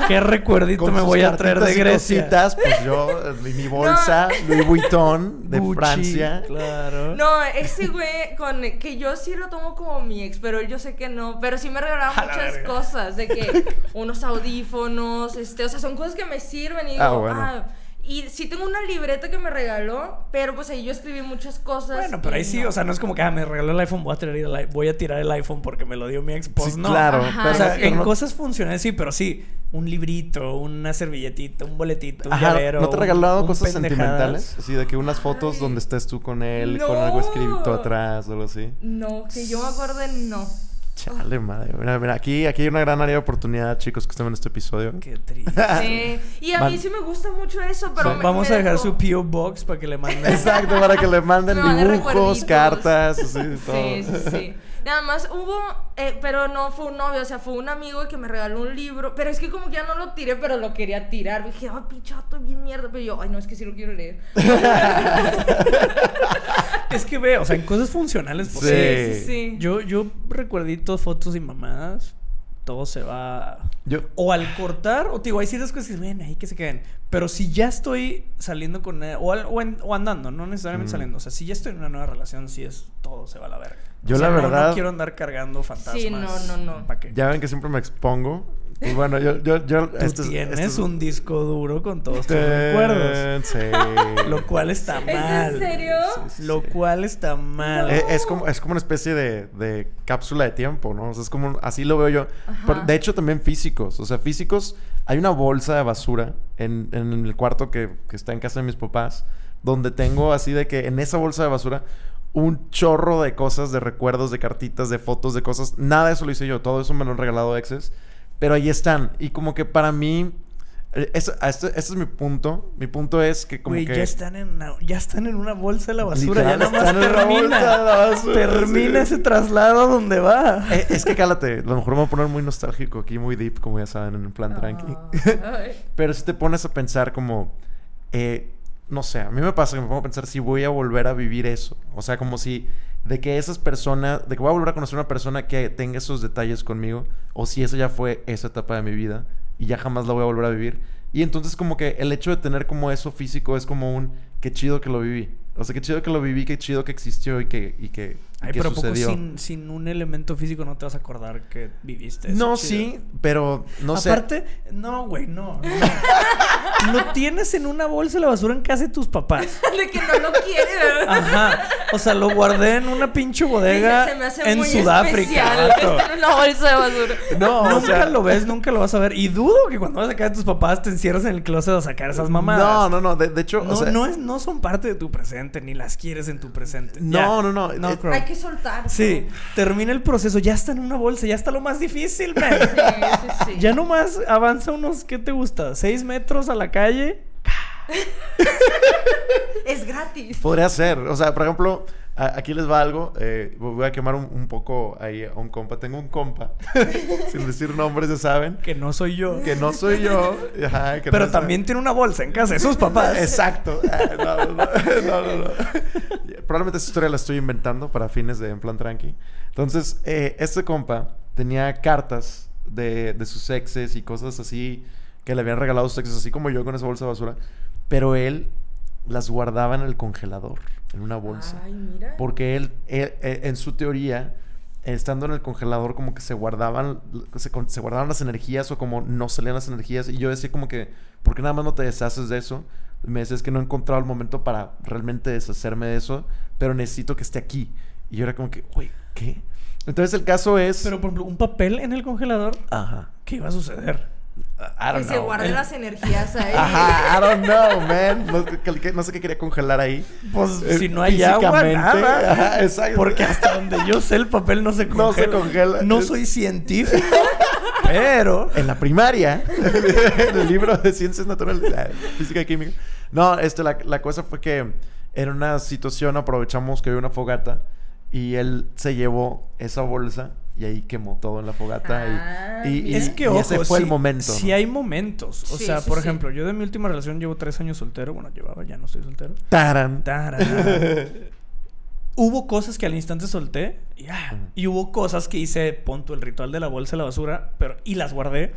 Speaker 2: ¿Qué recuerdito
Speaker 1: Con
Speaker 2: me voy a traer de
Speaker 1: cartitas y
Speaker 2: Grecia?
Speaker 1: cositas, pues yo, eh, mi, bolsa, Louis Vuitton de
Speaker 2: Gucci,
Speaker 1: Francia.
Speaker 2: Claro.
Speaker 3: No, ese güey con que yo sí lo tomo como mi ex, pero él yo sé que no, pero sí me regalaron
Speaker 2: A la
Speaker 3: muchas cosas, de que unos audífonos, este, o sea, son cosas que me sirven y digo,
Speaker 1: Ah,
Speaker 3: ah. Y sí tengo una libreta que me regaló, pero pues ahí yo escribí muchas cosas.
Speaker 2: Bueno, pero ahí sí, o sea, no es como que ah, me regaló el iPhone, voy a, tirar el, i- voy a tirar el iPhone porque me lo dio mi ex. Pues
Speaker 1: Sí,
Speaker 2: no.
Speaker 1: claro.
Speaker 3: Ajá,
Speaker 1: pero-
Speaker 2: O sea,
Speaker 3: sí.
Speaker 2: en
Speaker 1: no-
Speaker 2: cosas funcionales sí, pero sí, un librito, una servilletita, un boletito, un
Speaker 1: Ajá,
Speaker 2: llavero.
Speaker 1: ¿No te he
Speaker 2: un-
Speaker 1: regalado
Speaker 2: un
Speaker 1: cosas sentimentales? Así de que unas fotos
Speaker 3: Ay.
Speaker 1: donde estés tú con él, con algo escrito atrás o algo así.
Speaker 3: No, que yo me acuerde, no.
Speaker 1: Chale, madre. Mira, mira, aquí, aquí hay una gran área de oportunidad, chicos, que están en este episodio.
Speaker 2: Qué triste.
Speaker 3: Sí. Y a mí
Speaker 1: Man-
Speaker 3: sí me gusta mucho eso, pero
Speaker 2: Va-
Speaker 3: me-
Speaker 2: Vamos
Speaker 3: me
Speaker 2: a dejar
Speaker 3: dejó-
Speaker 2: su P.O. Box para que le manden.
Speaker 1: Exacto, para que le manden
Speaker 3: Me manden
Speaker 1: dibujos,
Speaker 3: recuerditos.
Speaker 1: cartas, así, todo.
Speaker 3: Sí, sí, sí. Nada más hubo, eh, pero no fue un novio, o sea, fue un amigo que me regaló un libro, pero es que como que ya no lo tiré, pero lo quería tirar. Dije, ay, pinchato, bien mierda, pero yo, ay, no, es que sí lo quiero leer.
Speaker 2: es que ve, o sea, en cosas funcionales, pues
Speaker 1: Sí.
Speaker 2: sí.
Speaker 3: sí, sí.
Speaker 2: Yo, yo recuerditos, fotos y mamadas, todo se va.
Speaker 1: Yo,
Speaker 2: O al cortar, o te digo, hay ciertas cosas que ven ahí que se queden. Pero si ya estoy saliendo con él, o, al- o, en- o andando, no necesariamente
Speaker 1: Mm.
Speaker 2: saliendo. O sea, si ya estoy en una nueva relación, sí es todo se va a la verga.
Speaker 1: Yo
Speaker 2: O sea,
Speaker 1: la
Speaker 2: no-
Speaker 1: verdad-
Speaker 2: No, quiero andar cargando fantasmas.
Speaker 3: Sí, no, no, no.
Speaker 2: ¿Para qué?
Speaker 1: ya ven que siempre me expongo. Pues bueno, yo, yo, yo.
Speaker 2: Tú
Speaker 1: este es-
Speaker 2: tienes
Speaker 1: este es-
Speaker 2: un disco duro con todos tus recuerdos.
Speaker 1: Sí.
Speaker 2: Lo cual está
Speaker 3: ¿Es
Speaker 2: mal.
Speaker 3: en serio?
Speaker 1: Sí, sí,
Speaker 2: Lo
Speaker 1: sí.
Speaker 2: cual está mal.
Speaker 1: Eh, Es, como, es como una especie de, de cápsula de tiempo, ¿no? O sea, es como, así lo veo yo. Pero, de hecho, también físicos. O sea, físicos, hay una bolsa de basura en, en el cuarto que, que está en casa de mis papás, donde tengo así de que en esa bolsa de basura un chorro de cosas, de recuerdos, de cartitas, de fotos, de cosas. Nada de eso lo hice yo. Todo eso me lo han regalado exes. Pero ahí están. Y como que para mí... eh, eso- este, este es mi punto. Mi punto es que como
Speaker 2: Güey,
Speaker 1: que...
Speaker 2: ya están en una, ya están en una bolsa de la basura.
Speaker 1: Literal,
Speaker 2: ya nada más termina.
Speaker 1: basura,
Speaker 2: termina
Speaker 1: sí.
Speaker 2: ese traslado a donde va.
Speaker 1: Eh, es que cálate, a lo mejor me voy a poner muy nostálgico aquí, muy deep, como ya saben, en el plan tranqui.
Speaker 3: Ay.
Speaker 1: Pero si te pones a pensar como, eh, no sé, a mí me pasa que me pongo a pensar si voy a volver a vivir eso. O sea, como si de que esas personas, de que voy a volver a conocer una persona que tenga esos detalles conmigo, o si esa ya fue esa etapa de mi vida y ya jamás la voy a volver a vivir. Y entonces como que el hecho de tener como eso físico es como un, qué chido que lo viví. O sea, qué chido que lo viví, qué chido que existió y que, y que,
Speaker 2: Ay, pero ¿a poco sin, sin un elemento físico no te vas a acordar que viviste eso.
Speaker 1: No,
Speaker 2: chido?
Speaker 1: sí, pero no sé.
Speaker 2: Aparte, no, güey, no, no. Lo tienes en una bolsa de la basura en casa de tus papás.
Speaker 3: De que no lo quiere, ¿verdad?
Speaker 2: Ajá. O sea, lo guardé en una pinche bodega
Speaker 3: Dije, se me hace
Speaker 2: en
Speaker 3: muy
Speaker 2: Sudáfrica.
Speaker 3: en una bolsa de basura.
Speaker 1: No, o
Speaker 2: nunca
Speaker 1: sea-
Speaker 2: lo ves, nunca lo vas a ver. Y dudo que cuando vas a sacar de tus papás te encierras en el closet a sacar esas mamadas.
Speaker 1: No, no, no. De, de hecho,
Speaker 2: No,
Speaker 1: o sea,
Speaker 2: no, es, no son parte de tu presente, ni las quieres en tu presente.
Speaker 1: No,
Speaker 2: Ya.
Speaker 1: no, no,
Speaker 2: No,
Speaker 1: eh,
Speaker 2: creo.
Speaker 3: Hay que soltar.
Speaker 2: Sí, termina el proceso, ya está en una bolsa, ya está lo más difícil, man.
Speaker 3: Sí, sí, sí.
Speaker 2: Ya nomás avanza unos, ¿qué te gusta? ¿Seis metros a la calle?
Speaker 3: Es gratis.
Speaker 1: podría ser. O sea, por ejemplo, aquí les va algo. eh, voy a quemar un, un poco ahí a un compa. Tengo un compa, sin decir nombres, ya saben,
Speaker 2: Que no soy yo.
Speaker 1: que no soy yo. ajá, que
Speaker 2: Pero
Speaker 1: no
Speaker 2: también tiene una bolsa en casa de sus papás.
Speaker 1: Exacto. Ah, No, no, no, no, no, no. Probablemente esa historia la estoy inventando para fines de En Plan Tranqui. Entonces, eh, este compa tenía cartas de, de sus exes y cosas así que le habían regalado sus exes, así como yo con esa bolsa de basura. Pero él las guardaba en el congelador, en una bolsa.
Speaker 3: Ay, mira.
Speaker 1: Porque él, él, eh, en su teoría, estando en el congelador, como que se guardaban, se, guardaban las energías o como no salían las energías. Y yo decía como que, ¿por qué nada más no te deshaces de eso? Y me decía, es que no he encontrado el momento para realmente deshacerme de eso, pero necesito que esté aquí. Y yo era como que, güey, ¿qué? Entonces el caso es...
Speaker 2: Pero, por ejemplo, un papel en el congelador,
Speaker 1: Ajá.
Speaker 2: ¿qué iba a suceder?
Speaker 1: I don't
Speaker 3: Que se
Speaker 1: know.
Speaker 3: guarden las energías ahí.
Speaker 1: Ajá, I don't know, man. No, sé qué- no sé qué quería congelar ahí.
Speaker 2: Pues
Speaker 1: Eh,
Speaker 2: si no hay agua, nada.
Speaker 1: ajá, exacto.
Speaker 2: Porque hasta donde yo sé, el papel no se congela.
Speaker 1: No se congela.
Speaker 2: No
Speaker 1: Es-
Speaker 2: soy científico, pero...
Speaker 1: en la primaria, en el libro de ciencias naturales, la física y química. No, este, la, la cosa fue que en una situación aprovechamos que había una fogata y él se llevó esa bolsa y ahí quemó todo en la fogata. y-
Speaker 3: Ah,
Speaker 1: y, y-
Speaker 3: mira.
Speaker 2: Es que,
Speaker 1: y
Speaker 2: ojo,
Speaker 1: ese fue el
Speaker 2: sí-
Speaker 1: momento. ¿no?
Speaker 2: hay momentos. O
Speaker 3: Sí,
Speaker 2: sea,
Speaker 3: sí,
Speaker 2: por
Speaker 3: sí.
Speaker 2: ejemplo, yo de mi última relación llevo tres años soltero. Bueno, llevaba, ya no estoy soltero.
Speaker 1: Taran.
Speaker 2: Tarara. hubo cosas que al instante solté y, ah,
Speaker 1: Ujú.
Speaker 2: y hubo cosas que hice, punto, el ritual de la bolsa de la basura, pero y las guardé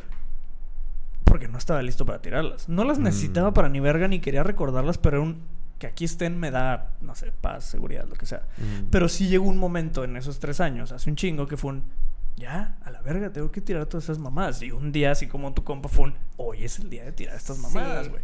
Speaker 2: porque no estaba listo para tirarlas. No las
Speaker 1: Mm.
Speaker 2: necesitaba para ni verga ni quería recordarlas, pero un, que aquí estén me da, no sé, paz, seguridad, lo que sea.
Speaker 1: Mm.
Speaker 2: Pero sí llegó un momento en esos tres años, hace un chingo, que fue un. Ya, a la verga, tengo que tirar todas esas mamadas. Y un día, así como tu compa, fue un. Hoy es el día de tirar estas mamadas,
Speaker 3: Sí.
Speaker 2: güey.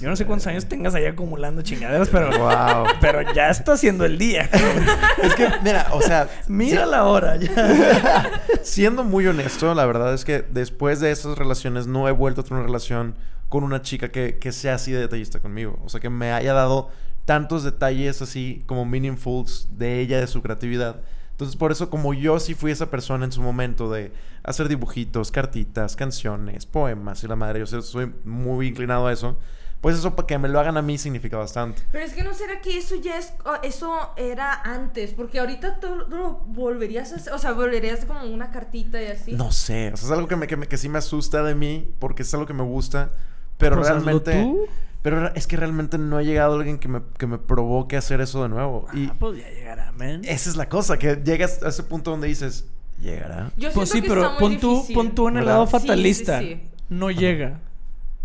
Speaker 2: Yo no sé cuántos años tengas ahí acumulando chingaderas, pero.
Speaker 1: Wow.
Speaker 2: Pero ya está siendo el día.
Speaker 1: es que, mira, o sea,
Speaker 2: Mira la hora, ya.
Speaker 1: siendo muy honesto, la verdad es que después de esas relaciones no he vuelto a tener una relación con una chica que, que sea así de detallista conmigo. O sea, que me haya dado tantos detalles así como meaningfuls de ella, de su creatividad. Entonces, por eso, como yo sí fui esa persona en su momento de hacer dibujitos, cartitas, canciones, poemas y la madre, yo soy muy inclinado a eso, pues eso para que me lo hagan a mí significa bastante.
Speaker 3: Pero es que no será que eso ya es. Eso era antes. Porque ahorita tú lo volverías a hacer. O sea, volverías como una cartita y así.
Speaker 1: No sé, o sea, es algo que, me, que, me- que sí me asusta de mí porque es algo que me gusta, pero
Speaker 2: Pues hazlo
Speaker 1: realmente...
Speaker 2: tú.
Speaker 1: Pero es que realmente no ha llegado alguien que me, que me provoque hacer eso de nuevo. Y
Speaker 2: Ah, pues ya llegará, man.
Speaker 1: esa es la cosa, que llegas a ese punto donde dices, llegará.
Speaker 3: Yo
Speaker 2: Pues sí,
Speaker 3: que
Speaker 2: pero
Speaker 3: está muy
Speaker 2: pon tú, pon tú en el lado
Speaker 3: Sí, sí,
Speaker 2: fatalista.
Speaker 3: sí.
Speaker 2: No llega.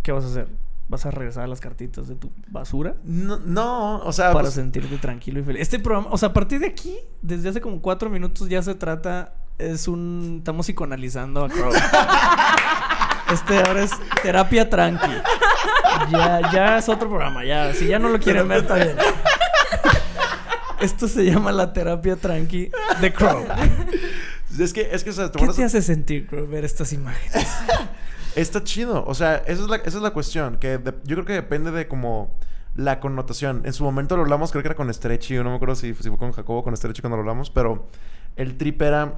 Speaker 2: ¿Qué vas a hacer? ¿Vas a regresar a las cartitas de tu basura?
Speaker 1: No, no o sea,
Speaker 2: para
Speaker 1: pues,
Speaker 2: sentirte tranquilo y feliz. Este programa, o sea, a partir de aquí, desde hace como cuatro minutos ya se trata, es un, estamos psicoanalizando a Crow. Este ahora es terapia tranqui. Ya, ya es otro programa, ya, si ya no lo quieren ver, está bien. Esto se llama la terapia tranqui de Crow.
Speaker 1: es que, es que o sea, te
Speaker 2: ¿Qué te hace sentir, Crow, ver estas imágenes?
Speaker 1: está chido. O sea, esa es la, esa es la cuestión, que de- yo creo que depende de como la connotación. En su momento lo hablamos, creo que era con Stretchy, yo no me acuerdo si, si fue con Jacobo o con Stretchy cuando lo hablamos, pero el trip era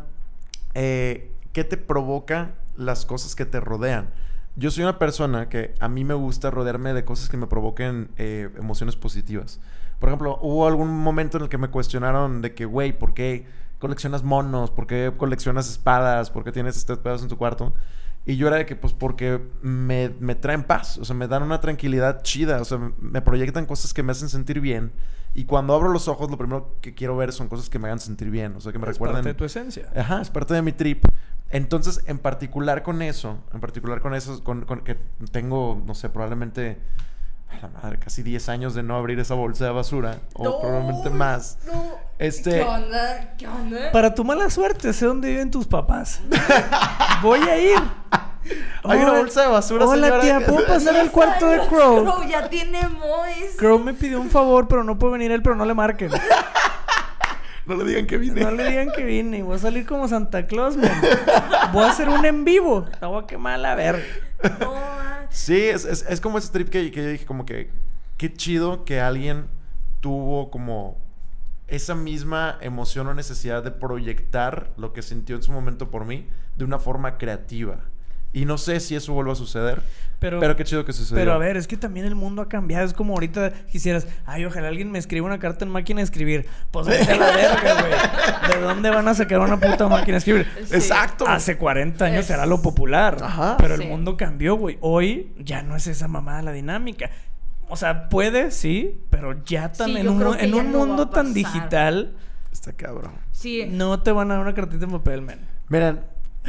Speaker 1: eh, qué te provoca las cosas que te rodean. Yo soy una persona que a mí me gusta rodearme de cosas que me provoquen eh, emociones positivas. Por ejemplo, hubo algún momento en el que me cuestionaron de que, güey, ¿por qué coleccionas monos? ¿Por qué coleccionas espadas? ¿Por qué tienes estas espadas en tu cuarto? Y yo era de que, pues, porque me, me traen paz. O sea, me dan una tranquilidad chida. O sea, me, proyectan cosas que me hacen sentir bien. Y cuando abro los ojos, lo primero que quiero ver son cosas que me hagan sentir bien. O sea, que me
Speaker 2: Es
Speaker 1: recuerden...
Speaker 2: parte de tu esencia.
Speaker 1: Ajá, es parte de mi trip. Entonces, en particular con eso, en particular con eso, con, con que tengo, no sé, probablemente, a la madre, casi 10 años de no abrir esa bolsa de basura, o
Speaker 3: No,
Speaker 1: probablemente más.
Speaker 3: no.
Speaker 1: Este-
Speaker 3: ¿Qué onda? ¿Qué onda?
Speaker 2: Para tu mala suerte, sé dónde viven tus papás. Voy a ir.
Speaker 1: Hay una bolsa de basura,
Speaker 2: Hola,
Speaker 1: señora.
Speaker 2: tía, ¿puedo pasar al cuarto de Crow?
Speaker 3: Crow ya tiene mois.
Speaker 2: Crow me pidió un favor, pero no puede venir él, pero no le marquen.
Speaker 1: No le digan que vine.
Speaker 2: No le digan que vine. Voy a salir como Santa Claus, man. Voy a hacer un en vivo. La voy a quemar a la verga.
Speaker 3: No.
Speaker 1: Sí, es, es, es como ese trip que, que yo dije, como que, qué chido que alguien tuvo como esa misma emoción o necesidad de proyectar lo que sintió en su momento por mí de una forma creativa. Y no sé si eso vuelva a suceder,
Speaker 2: Pero,
Speaker 1: pero, qué chido que sucedió.
Speaker 2: pero a ver, es que también el mundo ha cambiado. Es como ahorita quisieras, ay, ojalá alguien me escriba una carta en máquina de escribir. Pues vete a la verga, güey. ¿De dónde van a sacar una puta máquina de escribir?
Speaker 3: Sí.
Speaker 1: Exacto.
Speaker 2: Hace 40 años
Speaker 3: Es-
Speaker 2: era lo popular.
Speaker 1: Ajá.
Speaker 2: Pero
Speaker 3: Sí.
Speaker 2: el mundo cambió, güey. Hoy ya no es esa mamada la dinámica. O sea, puede, sí, pero ya tan
Speaker 3: Sí,
Speaker 2: en un, en un
Speaker 3: no
Speaker 2: mundo tan digital,
Speaker 1: Está cabrón.
Speaker 3: Sí.
Speaker 2: no te van a dar una cartita en papel, man.
Speaker 1: Miren,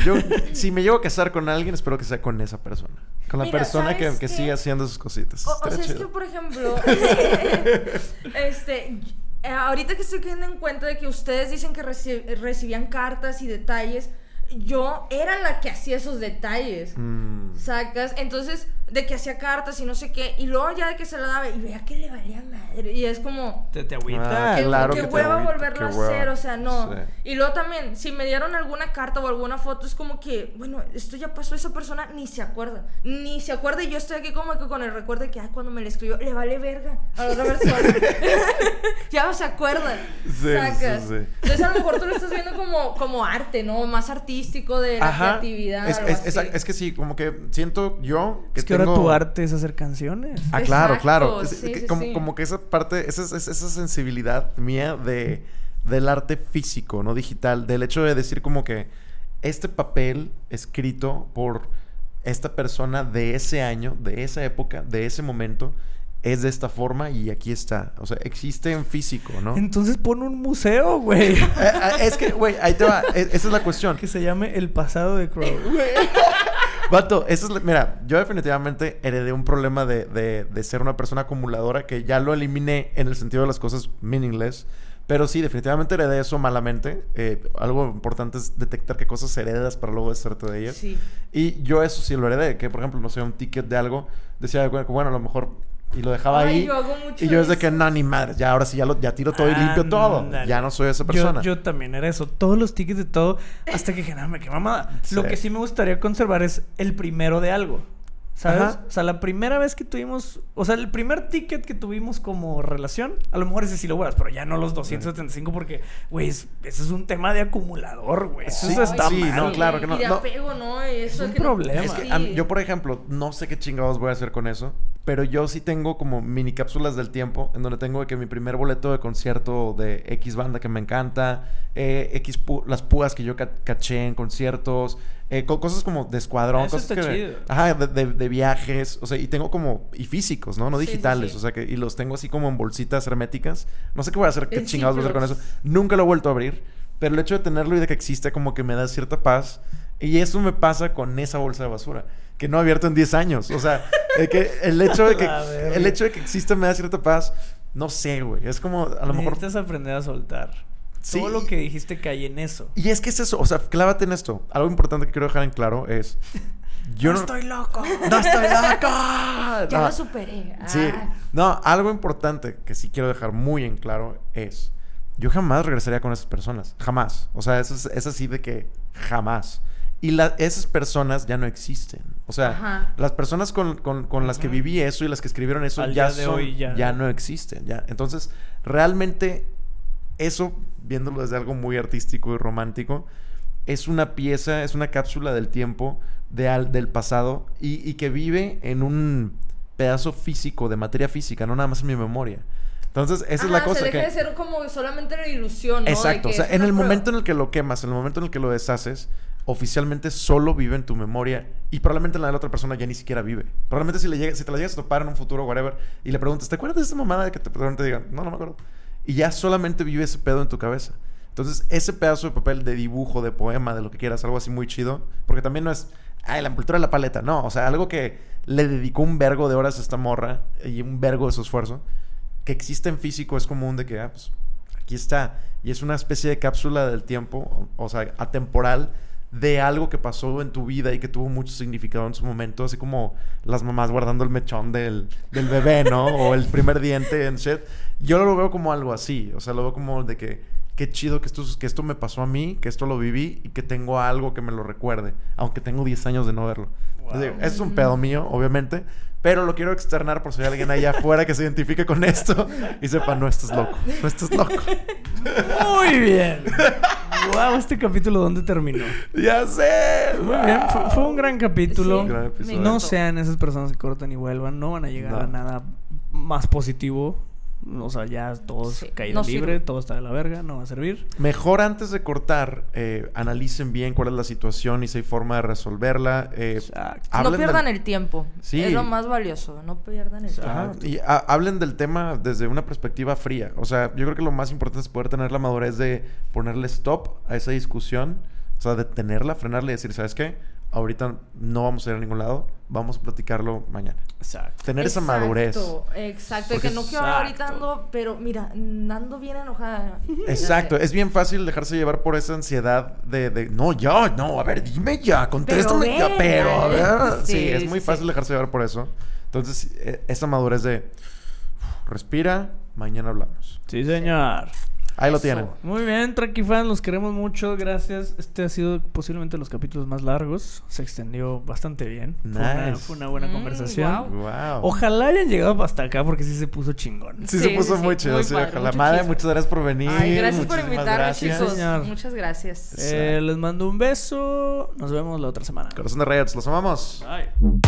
Speaker 1: yo si me llego a casar con alguien, espero que sea con esa persona. Con la
Speaker 3: Mira,
Speaker 1: persona que,
Speaker 3: ¿sabes
Speaker 1: que siga haciendo sus cositas.
Speaker 3: O, sea, es que,
Speaker 1: chido.
Speaker 3: por ejemplo, este, eh, ahorita que estoy cayendo en cuenta de que ustedes dicen que reci- recibían cartas y detalles, yo era la que hacía esos detalles.
Speaker 1: Mm.
Speaker 3: Sacas, entonces, de que hacía cartas y no sé qué, y luego ya de que se la daba, y veía que le valía madre, y es como,
Speaker 2: Te, te agüita.
Speaker 1: Ah,
Speaker 3: que,
Speaker 1: claro
Speaker 3: que
Speaker 1: que te
Speaker 3: hueva
Speaker 1: agüita,
Speaker 3: volverlo a hacer, o sea, no.
Speaker 1: Sí.
Speaker 3: Y luego también, si me dieron alguna carta o alguna foto, es como que, bueno, esto ya pasó, esa persona ni se acuerda, ni se acuerda, y yo estoy aquí como que con el recuerdo de que, ah, cuando me le escribió, le vale verga a la otra persona. ya no se acuerda.
Speaker 1: Sí,
Speaker 3: sacas.
Speaker 1: sí, sí.
Speaker 3: Entonces, a lo mejor tú lo estás viendo como, como arte, ¿no? Más artístico de la
Speaker 1: Ajá.
Speaker 3: creatividad.
Speaker 1: Es,
Speaker 3: algo
Speaker 1: es- es- es que sí, como que siento yo que
Speaker 2: Es que
Speaker 1: tengo-
Speaker 2: tu arte es hacer canciones.
Speaker 1: Ah, claro,
Speaker 3: Exacto,
Speaker 1: claro. Es-
Speaker 3: sí,
Speaker 1: que
Speaker 3: sí,
Speaker 1: como,
Speaker 3: sí.
Speaker 1: como que esa parte, esa, esa, esa sensibilidad mía de, del arte físico, no digital, del hecho de decir como que este papel escrito por esta persona de ese año, de esa época, de ese momento, es de esta forma y aquí está. O sea, existe en físico, ¿no?
Speaker 2: Entonces pon un museo, güey.
Speaker 1: Eh, eh, es que, güey, ahí te va. E- Esa es la cuestión.
Speaker 2: que se llame El pasado de Crow.
Speaker 1: Vato, esa es la- mira, yo definitivamente heredé un problema de, de- de ser una persona acumuladora que ya lo eliminé en el sentido de las cosas meaningless. Pero sí, definitivamente heredé eso malamente. Eh, algo importante es detectar qué cosas heredas para luego deshacerte de ellas.
Speaker 3: Sí.
Speaker 1: Y yo eso sí lo heredé, que por ejemplo, no sé, un ticket de algo, decía, bueno, a lo mejor, y lo dejaba
Speaker 3: Ay,
Speaker 1: ahí.
Speaker 3: yo hago mucho
Speaker 1: y yo desde
Speaker 3: eso.
Speaker 1: que, no, ni madre, ya ahora sí, ya, lo, ya tiro todo y limpio todo. Ya no soy esa persona.
Speaker 2: Yo, yo también era eso. Todos los tickets de todo. Hasta que dije, no, me qué mamada. Lo
Speaker 1: Sí.
Speaker 2: que sí me gustaría conservar es el primero de algo. ¿Sabes?
Speaker 1: Ajá.
Speaker 2: O sea, la primera vez que tuvimos. O sea, el primer ticket que tuvimos como relación. A lo mejor ese sí lo guardas, pero ya no los 275 porque, güey, es- ese es un tema de acumulador, güey. Eso
Speaker 1: Sí,
Speaker 2: está
Speaker 1: sí,
Speaker 2: mal.
Speaker 1: no, claro que no,
Speaker 3: Y de
Speaker 1: no.
Speaker 3: apego, ¿no? Eso
Speaker 2: un
Speaker 3: que no-
Speaker 2: problema.
Speaker 1: Es que mí- yo, por ejemplo, no sé qué chingados voy a hacer con eso, pero yo sí tengo como mini cápsulas del tiempo en donde tengo que mi primer boleto de concierto de X banda que me encanta, eh, X pu- las púas que yo ca- caché en conciertos, eh, co- cosas como de escuadrón,
Speaker 2: Eso
Speaker 1: cosas
Speaker 2: está
Speaker 1: que,
Speaker 2: chido.
Speaker 1: ajá, de, de- de viajes, o sea, y tengo como y físicos, ¿no? No
Speaker 3: Sí, sí,
Speaker 1: digitales,
Speaker 3: sí.
Speaker 1: o sea, que y los tengo así como en bolsitas herméticas. No sé qué voy a hacer, qué chingados voy a hacer con eso. Nunca lo he vuelto a abrir, pero el hecho de tenerlo y de que existe como que me da cierta paz. Y eso me pasa con esa bolsa de basura, que no he abierto en 10 años. O sea, de que el hecho de que el hecho de que exista me da cierta paz. No sé, güey. Es como a lo mejor
Speaker 2: Necesitas aprender a soltar.
Speaker 1: Sí.
Speaker 2: Todo lo que dijiste cae en eso.
Speaker 1: y es que es eso, o sea, clávate en esto. Algo importante que quiero dejar en claro es yo no,
Speaker 2: estoy loco.
Speaker 1: no estoy loco.
Speaker 3: Ya
Speaker 1: No.
Speaker 3: lo superé.
Speaker 1: Sí.
Speaker 3: Ah.
Speaker 1: No, algo importante que sí quiero dejar muy en claro es. Yo jamás regresaría con esas personas. Jamás. O sea, eso es, es así de que jamás. Y la- esas personas ya no existen. O sea,
Speaker 3: Ajá.
Speaker 1: las personas con, con- con las que viví eso y las que escribieron eso
Speaker 2: Al
Speaker 1: ya, son-
Speaker 2: hoy ya-
Speaker 1: ya no existen. Ya. Entonces, realmente, eso, viéndolo desde algo muy artístico y romántico, es una pieza, es una cápsula del tiempo de al- del pasado y, y que vive en un pedazo físico, de materia física, no nada más en mi memoria. Entonces, esa es la cosa
Speaker 3: Se deja
Speaker 1: que...
Speaker 3: de ser como solamente la ilusión, ¿no?
Speaker 1: Exacto, o sea, en el
Speaker 3: prueba.
Speaker 1: momento en el que lo quemas, en el momento en el que lo deshaces, oficialmente solo vive en tu memoria y probablemente la de la otra persona ya ni siquiera vive. Probablemente si, le llega, si te la llegas a topar en un futuro, whatever, y le preguntas, ¿te acuerdas de esa mamada de que te probablemente digan, no, no me acuerdo? Y ya solamente vive ese pedo en tu cabeza. Entonces, ese pedazo de papel de dibujo, de poema, de lo que quieras, algo así muy chido, porque también no es, ay, la envoltura de la paleta, no, o sea, algo que le dedicó un vergo de horas a esta morra y un vergo de su esfuerzo, que existe en físico es común de que, ah, pues, aquí está. Y es una especie de cápsula del tiempo, o, o sea, atemporal, de algo que pasó en tu vida y que tuvo mucho significado en su momento, así como las mamás guardando el mechón del, del bebé, ¿no? o el primer diente en shit. Yo lo veo como algo así, o sea, lo veo como de que qué chido que esto, que esto me pasó a mí, que esto lo viví y que tengo algo que me lo recuerde, aunque tengo 10 años de no verlo. Entonces, digo, es un pedo mío, obviamente, pero lo quiero externar por si hay alguien allá afuera que se identifique con esto y sepa, no estás loco, no estás loco.
Speaker 2: Muy bien. Wow, este capítulo, ¿dónde terminó?
Speaker 1: ya sé.
Speaker 2: Muy bien, fue, fue un gran capítulo.
Speaker 3: Sí,
Speaker 1: Gran
Speaker 3: me
Speaker 1: episodio.
Speaker 2: No sean esas personas que cortan y vuelvan, no van a llegar
Speaker 1: No.
Speaker 2: a nada más positivo. O sea, ya todos
Speaker 3: Sí,
Speaker 2: caída
Speaker 3: no
Speaker 2: libre,
Speaker 3: sirve.
Speaker 2: todo está de la verga, no va a servir.
Speaker 1: Mejor antes de cortar, eh, analicen bien cuál es la situación y si hay forma de resolverla. eh.
Speaker 3: No pierdan
Speaker 1: del-
Speaker 3: el tiempo.
Speaker 1: Sí.
Speaker 3: Es lo más valioso. No pierdan el tiempo.
Speaker 1: Ajá, Y ha- hablen del tema desde una perspectiva fría. O sea, yo creo que lo más importante es poder tener la madurez de ponerle stop a esa discusión. O sea, detenerla, frenarla y decir, ¿sabes qué? Ahorita no vamos a ir a ningún lado. Vamos a platicarlo mañana.
Speaker 2: Exacto.
Speaker 1: Tener esa madurez.
Speaker 3: Exacto, Exacto.
Speaker 1: Porque-
Speaker 3: que no quiero ahorita ando, pero mira, ando bien enojada.
Speaker 1: Exacto,
Speaker 3: Ya
Speaker 1: es bien fácil dejarse llevar por esa ansiedad de, de, no, ya, no, a ver, dime ya, contéstame ya,
Speaker 3: ven,
Speaker 1: pero, a ver". Sí,
Speaker 3: sí,
Speaker 1: es muy
Speaker 3: sí.
Speaker 1: fácil dejarse llevar por eso. Entonces, eh, esa madurez de, respira, mañana hablamos.
Speaker 2: Sí, señor.
Speaker 1: Ahí lo tienen.
Speaker 2: Muy bien, Traki Fan, los queremos mucho, gracias. Este ha sido posiblemente los capítulos más largos. Se extendió bastante bien. Fue, una,
Speaker 1: Nice.
Speaker 2: fue una buena
Speaker 3: Mm,
Speaker 2: conversación.
Speaker 3: wow.
Speaker 1: Wow.
Speaker 2: Ojalá hayan llegado hasta acá porque sí se puso chingón.
Speaker 1: Sí,
Speaker 3: Sí,
Speaker 1: se puso
Speaker 3: sí,
Speaker 1: muy chido,
Speaker 3: muy
Speaker 1: sí,
Speaker 3: padre,
Speaker 1: ojalá.
Speaker 3: mucho
Speaker 1: Madre,
Speaker 3: chisme.
Speaker 1: muchas gracias por venir.
Speaker 3: Ay, gracias por invitarme,
Speaker 1: gracias.
Speaker 3: chicos.
Speaker 2: Señor.
Speaker 3: Muchas gracias.
Speaker 2: Eh, les mando un beso. Nos vemos la otra semana.
Speaker 1: Corazón de Reyes, los amamos.
Speaker 2: Bye.